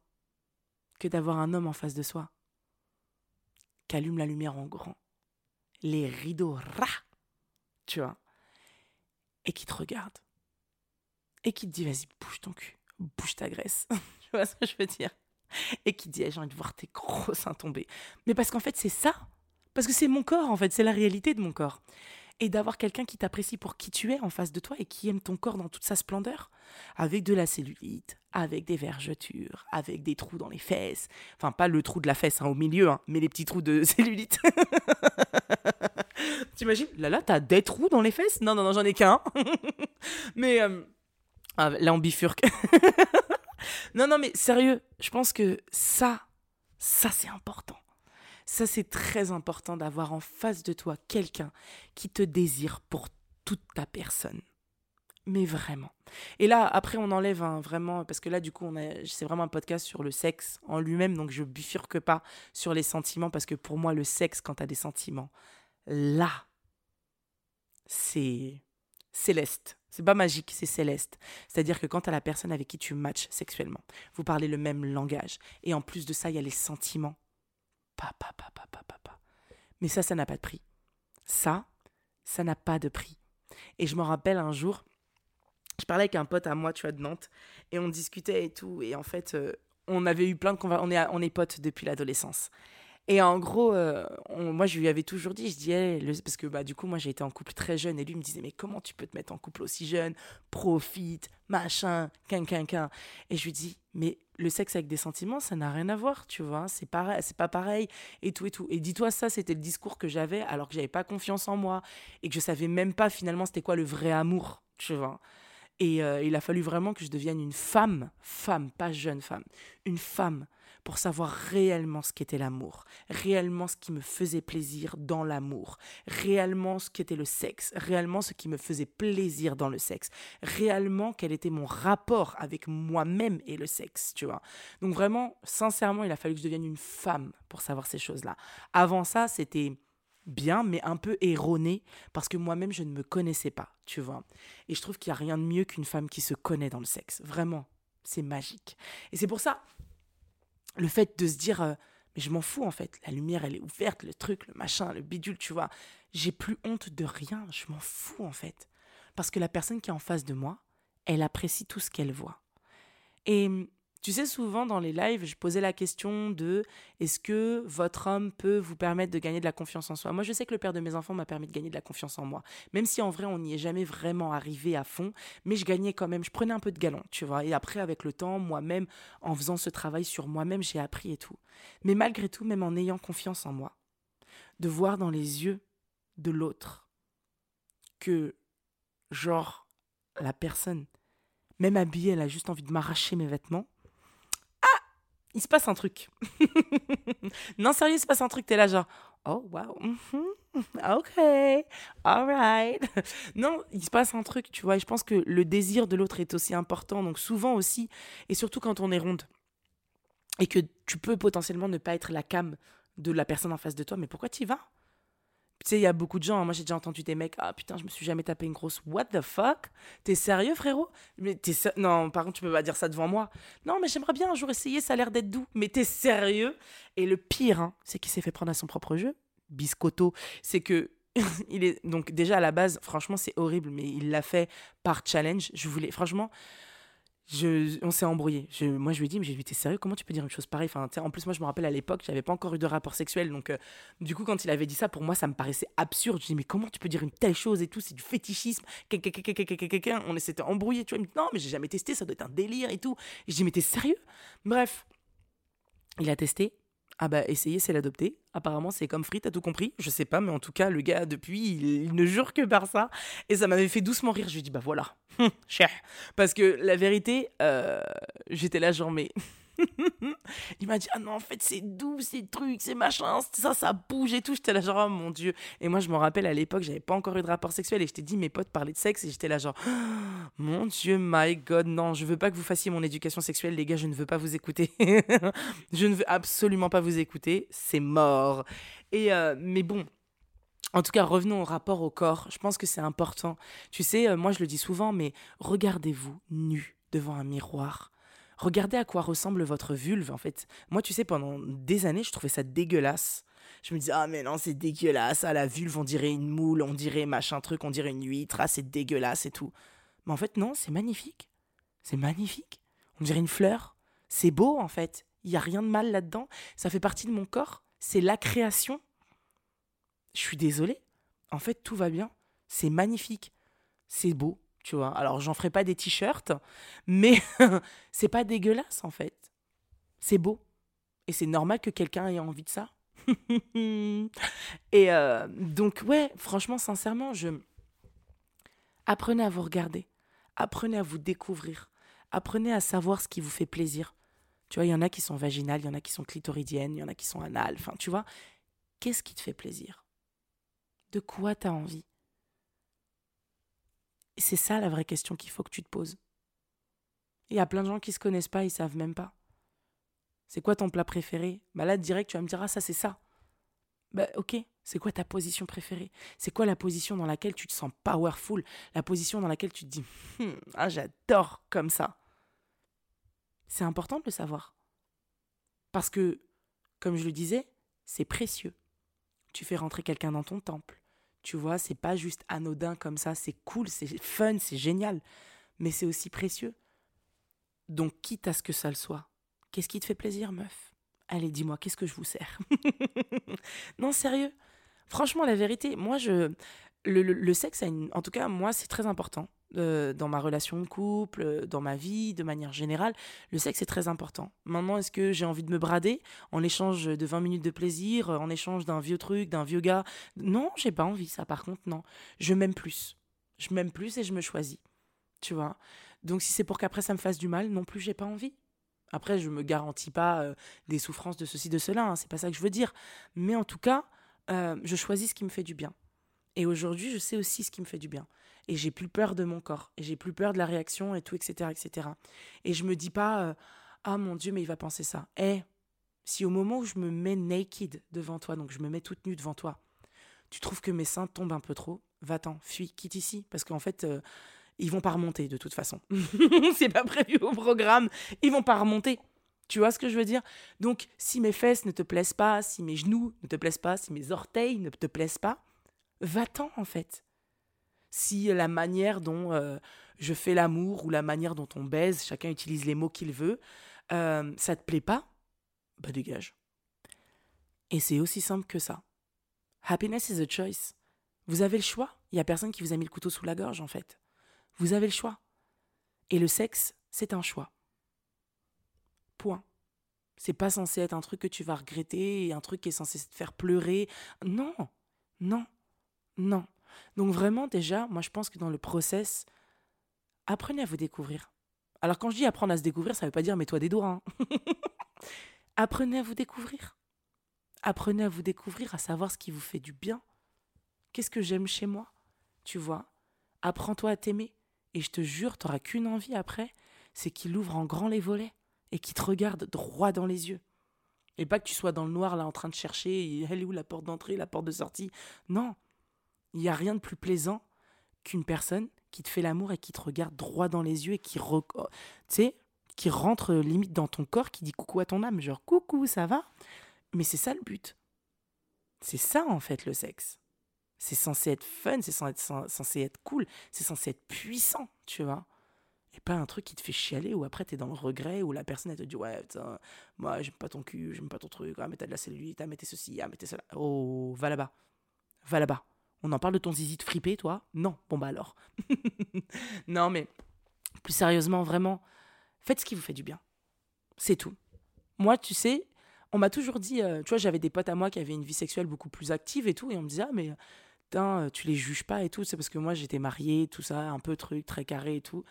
que d'avoir un homme en face de soi qui allume la lumière en grand, les rideaux rah, tu vois, et qui te regarde et qui te dit vas-y, bouge ton cul, bouge ta graisse. <laughs> tu vois ce que je veux dire? Et qui te dit j'ai envie de voir tes gros seins tomber. Mais parce qu'en fait, c'est ça. Parce que c'est mon corps, en fait, c'est la réalité de mon corps. Et d'avoir quelqu'un qui t'apprécie pour qui tu es en face de toi et qui aime ton corps dans toute sa splendeur, avec de la cellulite, avec des vergetures, avec des trous dans les fesses. Enfin, pas le trou de la fesse hein, au milieu, hein, mais les petits trous de <laughs> cellulite. T'imagines? Là, là, t'as des trous dans les fesses? Non, non, non, j'en ai qu'un. <laughs> mais. Euh, ah, là, on bifurque. <laughs> non, non, mais sérieux, je pense que ça, ça, c'est important. Ça, c'est très important d'avoir en face de toi quelqu'un qui te désire pour toute ta personne. Mais vraiment. Et là, après, on enlève un, vraiment, parce que là, du coup, c'est vraiment un podcast sur le sexe en lui-même, donc je bifurque pas sur les sentiments, parce que pour moi, le sexe, quand tu as des sentiments, là, c'est céleste. C'est pas magique, c'est céleste. C'est-à-dire que quand tu as la personne avec qui tu matches sexuellement, vous parlez le même langage. Et en plus de ça, il y a les sentiments. Pa, pa, pa, pa, pa, pa, Mais ça, ça n'a pas de prix. Ça, ça n'a pas de prix. Et je me rappelle un jour, je parlais avec un pote à moi, tu vois, de Nantes, et on discutait et tout. Et en fait, euh, on avait eu plein de. On est, on est potes depuis l'adolescence. Et en gros, euh, moi, je lui avais toujours dit, je disais, parce que bah, du coup, moi, j'ai été en couple très jeune, et lui me disait, mais comment tu peux te mettre en couple aussi jeune? Profite, machin, quin, quin, quin. Et je lui dis, mais le sexe avec des sentiments, ça n'a rien à voir, tu vois, c'est pareil, c'est pas pareil, et tout, et tout. Et dis-toi, ça, c'était le discours que j'avais, alors que j'avais pas confiance en moi, et que je savais même pas finalement c'était quoi le vrai amour, tu vois. Et euh, il a fallu vraiment que je devienne une femme, femme, pas jeune femme, une femme pour savoir réellement ce qu'était l'amour, réellement ce qui me faisait plaisir dans l'amour, réellement ce qu'était le sexe, réellement ce qui me faisait plaisir dans le sexe, réellement quel était mon rapport avec moi-même et le sexe, tu vois. Donc vraiment, sincèrement, il a fallu que je devienne une femme pour savoir ces choses-là. Avant ça, c'était bien, mais un peu erroné, parce que moi-même, je ne me connaissais pas, tu vois. Et je trouve qu'il n'y a rien de mieux qu'une femme qui se connaît dans le sexe. Vraiment, c'est magique. Et c'est pour ça, le fait de se dire euh, mais je m'en fous en fait, la lumière elle est ouverte, le truc, le machin, le bidule, tu vois, j'ai plus honte de rien, je m'en fous en fait. Parce que la personne qui est en face de moi, elle apprécie tout ce qu'elle voit. Et tu sais, souvent dans les lives, je posais la question de est-ce que votre homme peut vous permettre de gagner de la confiance en soi? Moi, je sais que le père de mes enfants m'a permis de gagner de la confiance en moi. Même si en vrai, on n'y est jamais vraiment arrivé à fond, mais je gagnais quand même, je prenais un peu de galon, tu vois? Et après, avec le temps, moi-même, en faisant ce travail sur moi-même, j'ai appris et tout. Mais malgré tout, même en ayant confiance en moi, de voir dans les yeux de l'autre que, genre, la personne, même habillée, elle a juste envie de m'arracher mes vêtements il se passe un truc. <laughs> non, sérieux, il se passe un truc. T'es là, genre, Oh, wow. Mm-hmm. OK. All right. <laughs> non, il se passe un truc, tu vois. Et je pense que le désir de l'autre est aussi important. Donc, souvent aussi, et surtout quand on est ronde, et que tu peux potentiellement ne pas être la cam de la personne en face de toi, mais pourquoi tu y vas? Tu sais, il y a beaucoup de gens, hein. moi j'ai déjà entendu des mecs, ah putain, je me suis jamais tapé une grosse what the fuck? T'es sérieux, frérot? Mais t'es Non, par contre, tu peux pas dire ça devant moi. Non, mais j'aimerais bien un jour essayer, ça a l'air d'être doux. Mais t'es sérieux? Et le pire, hein, c'est qu'il s'est fait prendre à son propre jeu. Biscotto, c'est que <laughs> il est donc déjà à la base, franchement, c'est horrible, mais il l'a fait par challenge. Je voulais, franchement, je, on s'est embrouillé. Je, moi, je lui ai dit, mais dit, t'es sérieux? Comment tu peux dire une chose pareille? Enfin, En plus, moi, je me rappelle à l'époque, j'avais pas encore eu de rapport sexuel. Donc, euh, du coup, quand il avait dit ça, pour moi, ça me paraissait absurde. Je dis, mais comment tu peux dire une telle chose et tout? C'est du fétichisme. On s'était embrouillé. Tu vois, il me dit, non, mais j'ai jamais testé, ça doit être un délire et tout. Et je dis, mais t'es sérieux? Bref, il a testé. Ah bah essayer c'est l'adopter. Apparemment c'est comme Free, t'as tout compris. Je sais pas, mais en tout cas le gars depuis il, ne jure que par ça. Et ça m'avait fait doucement rire. Je lui ai dit bah voilà, <laughs> cher. Parce que la vérité, euh, j'étais là genre mais <laughs> il m'a dit ah non en fait c'est doux ces trucs c'est machin ça ça bouge et tout. J'étais là genre oh mon dieu. Et moi je me rappelle à l'époque j'avais pas encore eu de rapport sexuel et je t'ai dit mes potes parlaient de sexe et j'étais là genre <gasps> mon dieu my god non je veux pas que vous fassiez mon éducation sexuelle les gars je ne veux pas vous écouter. <laughs> Je ne veux absolument pas vous écouter c'est mort. Et euh, mais bon en tout cas, revenons au rapport au corps. Je pense que c'est important. Tu sais, euh, moi je le dis souvent, mais regardez-vous nu devant un miroir regardez à quoi ressemble votre vulve, en fait. Moi, tu sais, pendant des années, je trouvais ça dégueulasse. Je me disais, ah, mais non, c'est dégueulasse. Ah, la vulve, on dirait une moule, on dirait machin truc, on dirait une huître. Ah, c'est dégueulasse et tout. Mais en fait, non, c'est magnifique. C'est magnifique. On dirait une fleur. C'est beau, en fait. Il n'y a rien de mal là-dedans. Ça fait partie de mon corps. C'est la création. Je suis désolée. En fait, tout va bien. C'est magnifique. C'est beau tu vois. Alors, j'en ferai pas des t-shirts, mais <laughs> c'est pas dégueulasse en fait. C'est beau. Et c'est normal que quelqu'un ait envie de ça. <laughs> et euh, donc, ouais, franchement, sincèrement. Apprenez à vous regarder. Apprenez à vous découvrir. Apprenez à savoir ce qui vous fait plaisir. Tu vois, il y en a qui sont vaginales, il y en a qui sont clitoridiennes, il y en a qui sont anales. Enfin, tu vois, qu'est-ce qui te fait plaisir? De quoi tu as envie? C'est ça la vraie question qu'il faut que tu te poses. Il y a plein de gens qui se connaissent pas, ils savent même pas. C'est quoi ton plat préféré? Bah là, direct, tu vas me dire, ah, ça, c'est ça. Bah, ok, c'est quoi ta position préférée? C'est quoi la position dans laquelle tu te sens powerful? La position dans laquelle tu te dis, hmm, ah, j'adore comme ça. C'est important de le savoir. Parce que, comme je le disais, c'est précieux. Tu fais rentrer quelqu'un dans ton temple. Tu vois, c'est pas juste anodin comme ça, c'est cool, c'est fun, c'est génial, mais c'est aussi précieux. Donc, quitte à ce que ça le soit, qu'est-ce qui te fait plaisir, meuf? Allez, dis-moi, qu'est-ce que je vous sers? <laughs> Non, sérieux? Franchement, la vérité, moi, je. Le, sexe, en tout cas, moi, c'est très important. Euh, dans ma relation de couple, euh, dans ma vie, de manière générale, le sexe est très important. Maintenant, est-ce que j'ai envie de me brader en échange de 20 minutes de plaisir, euh, en échange d'un vieux truc, d'un vieux gars? Non, j'ai pas envie, ça par contre, non. Je m'aime plus. Je m'aime plus et je me choisis. Tu vois? Donc si c'est pour qu'après ça me fasse du mal, non plus, j'ai pas envie. Après, je me garantis pas des souffrances de ceci, de cela, hein, c'est pas ça que je veux dire. Mais en tout cas, je choisis ce qui me fait du bien. Et aujourd'hui, je sais aussi ce qui me fait du bien et j'ai plus peur de mon corps et j'ai plus peur de la réaction et tout, etc. etc. Et je me dis pas, euh, ah mon Dieu, mais il va penser ça. Eh, si au moment où je me mets naked devant toi, donc je me mets toute nue devant toi, tu trouves que mes seins tombent un peu trop, va-t'en, fuis, quitte ici, parce qu'en fait, euh, ils vont pas remonter de toute façon. <laughs> C'est pas prévu au programme, ils vont pas remonter. Tu vois ce que je veux dire? Donc, si mes fesses ne te plaisent pas, si mes genoux ne te plaisent pas, si mes orteils ne te plaisent pas, va-t'en en fait si la manière dont euh, je fais l'amour ou la manière dont on baise, chacun utilise les mots qu'il veut, euh, ça te plaît pas, bah dégage. Et c'est aussi simple que ça. Happiness is a choice. Vous avez le choix. Il y a personne qui vous a mis le couteau sous la gorge en fait. Vous avez le choix. Et le sexe, c'est un choix. Point. C'est pas censé être un truc que tu vas regretter et un truc qui est censé te faire pleurer. Non, non, non. Donc vraiment, déjà, moi je pense que dans le process, apprenez à vous découvrir. Alors quand je dis apprendre à se découvrir, ça ne veut pas dire mets-toi des doigts. Hein. <laughs> apprenez à vous découvrir. apprenez à vous découvrir, à savoir ce qui vous fait du bien. Qu'est-ce que j'aime chez moi? Tu vois? Apprends-toi à t'aimer. Et je te jure, t'auras qu'une envie après, c'est qu'il ouvre en grand les volets et qu'il te regarde droit dans les yeux. Et pas que tu sois dans le noir là en train de chercher, elle est où la porte d'entrée, la porte de sortie? Non, il n'y a rien de plus plaisant qu'une personne qui te fait l'amour et qui te regarde droit dans les yeux et qui, qui rentre limite dans ton corps, qui dit coucou à ton âme, genre coucou, ça va? Mais c'est ça le but. C'est ça en fait le sexe. C'est censé être fun, c'est censé être cool, c'est censé être puissant, tu vois. Et pas un truc qui te fait chialer ou après t'es dans le regret ou la personne elle te dit ouais putain, moi j'aime pas ton cul, j'aime pas ton truc, ah mais t'as de la cellulite, ah mais t'es ceci, ah mais t'es cela. Oh, va là-bas. Va là-bas. On en parle de ton zizi de fripé, toi? Non. Bon bah alors. <laughs> non mais plus sérieusement, vraiment, faites ce qui vous fait du bien. C'est tout. Moi, tu sais, on m'a toujours dit, euh, tu vois, j'avais des potes à moi qui avaient une vie sexuelle beaucoup plus active et tout, et on me disait, ah, mais putain, euh, tu les juges pas et tout, c'est parce que moi j'étais mariée, tout ça, un peu truc, très carré et tout.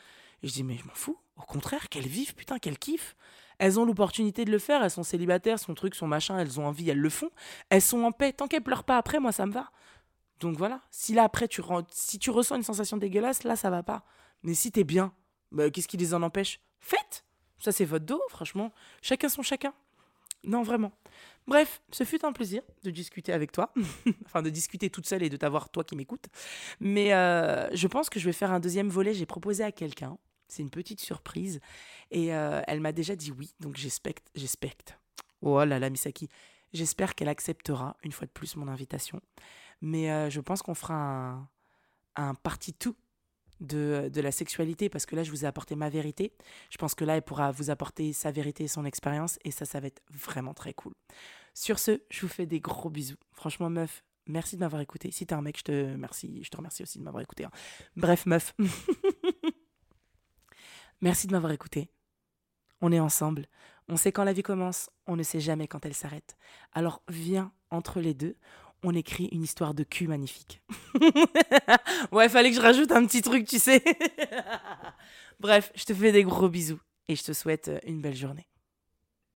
Et je dis, mais je m'en fous. Au contraire, qu'elles vivent, putain, qu'elles kiffent. Elles ont l'opportunité de le faire, elles sont célibataires, son truc, son machin, elles ont envie, elles le font. Elles sont en paix. Tant qu'elles pleurent pas après, moi, ça me va. Donc voilà. Si là, après, tu, si tu ressens une sensation dégueulasse, là, ça va pas. Mais si t'es bien, bah, qu'est-ce qui les en empêche? Faites Ça, c'est votre dos, franchement. Chacun son chacun. Non, vraiment. Bref, ce fut un plaisir de discuter avec toi. <laughs> enfin, de discuter toute seule et de t'avoir toi qui m'écoute. Mais euh, je pense que je vais faire un deuxième volet. J'ai proposé à quelqu'un. C'est une petite surprise. Et euh, elle m'a déjà dit oui. Donc j'espère. J'espère. Oh là là, Misaki. J'espère qu'elle acceptera une fois de plus mon invitation. Mais euh, je pense qu'on fera un, partie tout de, de, la sexualité parce que là, je vous ai apporté ma vérité. Je pense que là, elle pourra vous apporter sa vérité et son expérience et ça, ça va être vraiment très cool. Sur ce, je vous fais des gros bisous. Franchement, meuf, merci de m'avoir écouté. Si t'es un mec, je te, merci, je te remercie aussi de m'avoir écouté. Hein. Bref, meuf. <laughs> merci de m'avoir écouté. On est ensemble. On sait quand la vie commence, on ne sait jamais quand elle s'arrête. Alors viens entre les deux on écrit une histoire de cul magnifique. <laughs> ouais, fallait que je rajoute un petit truc, tu sais. <laughs> Bref, je te fais des gros bisous et je te souhaite une belle journée.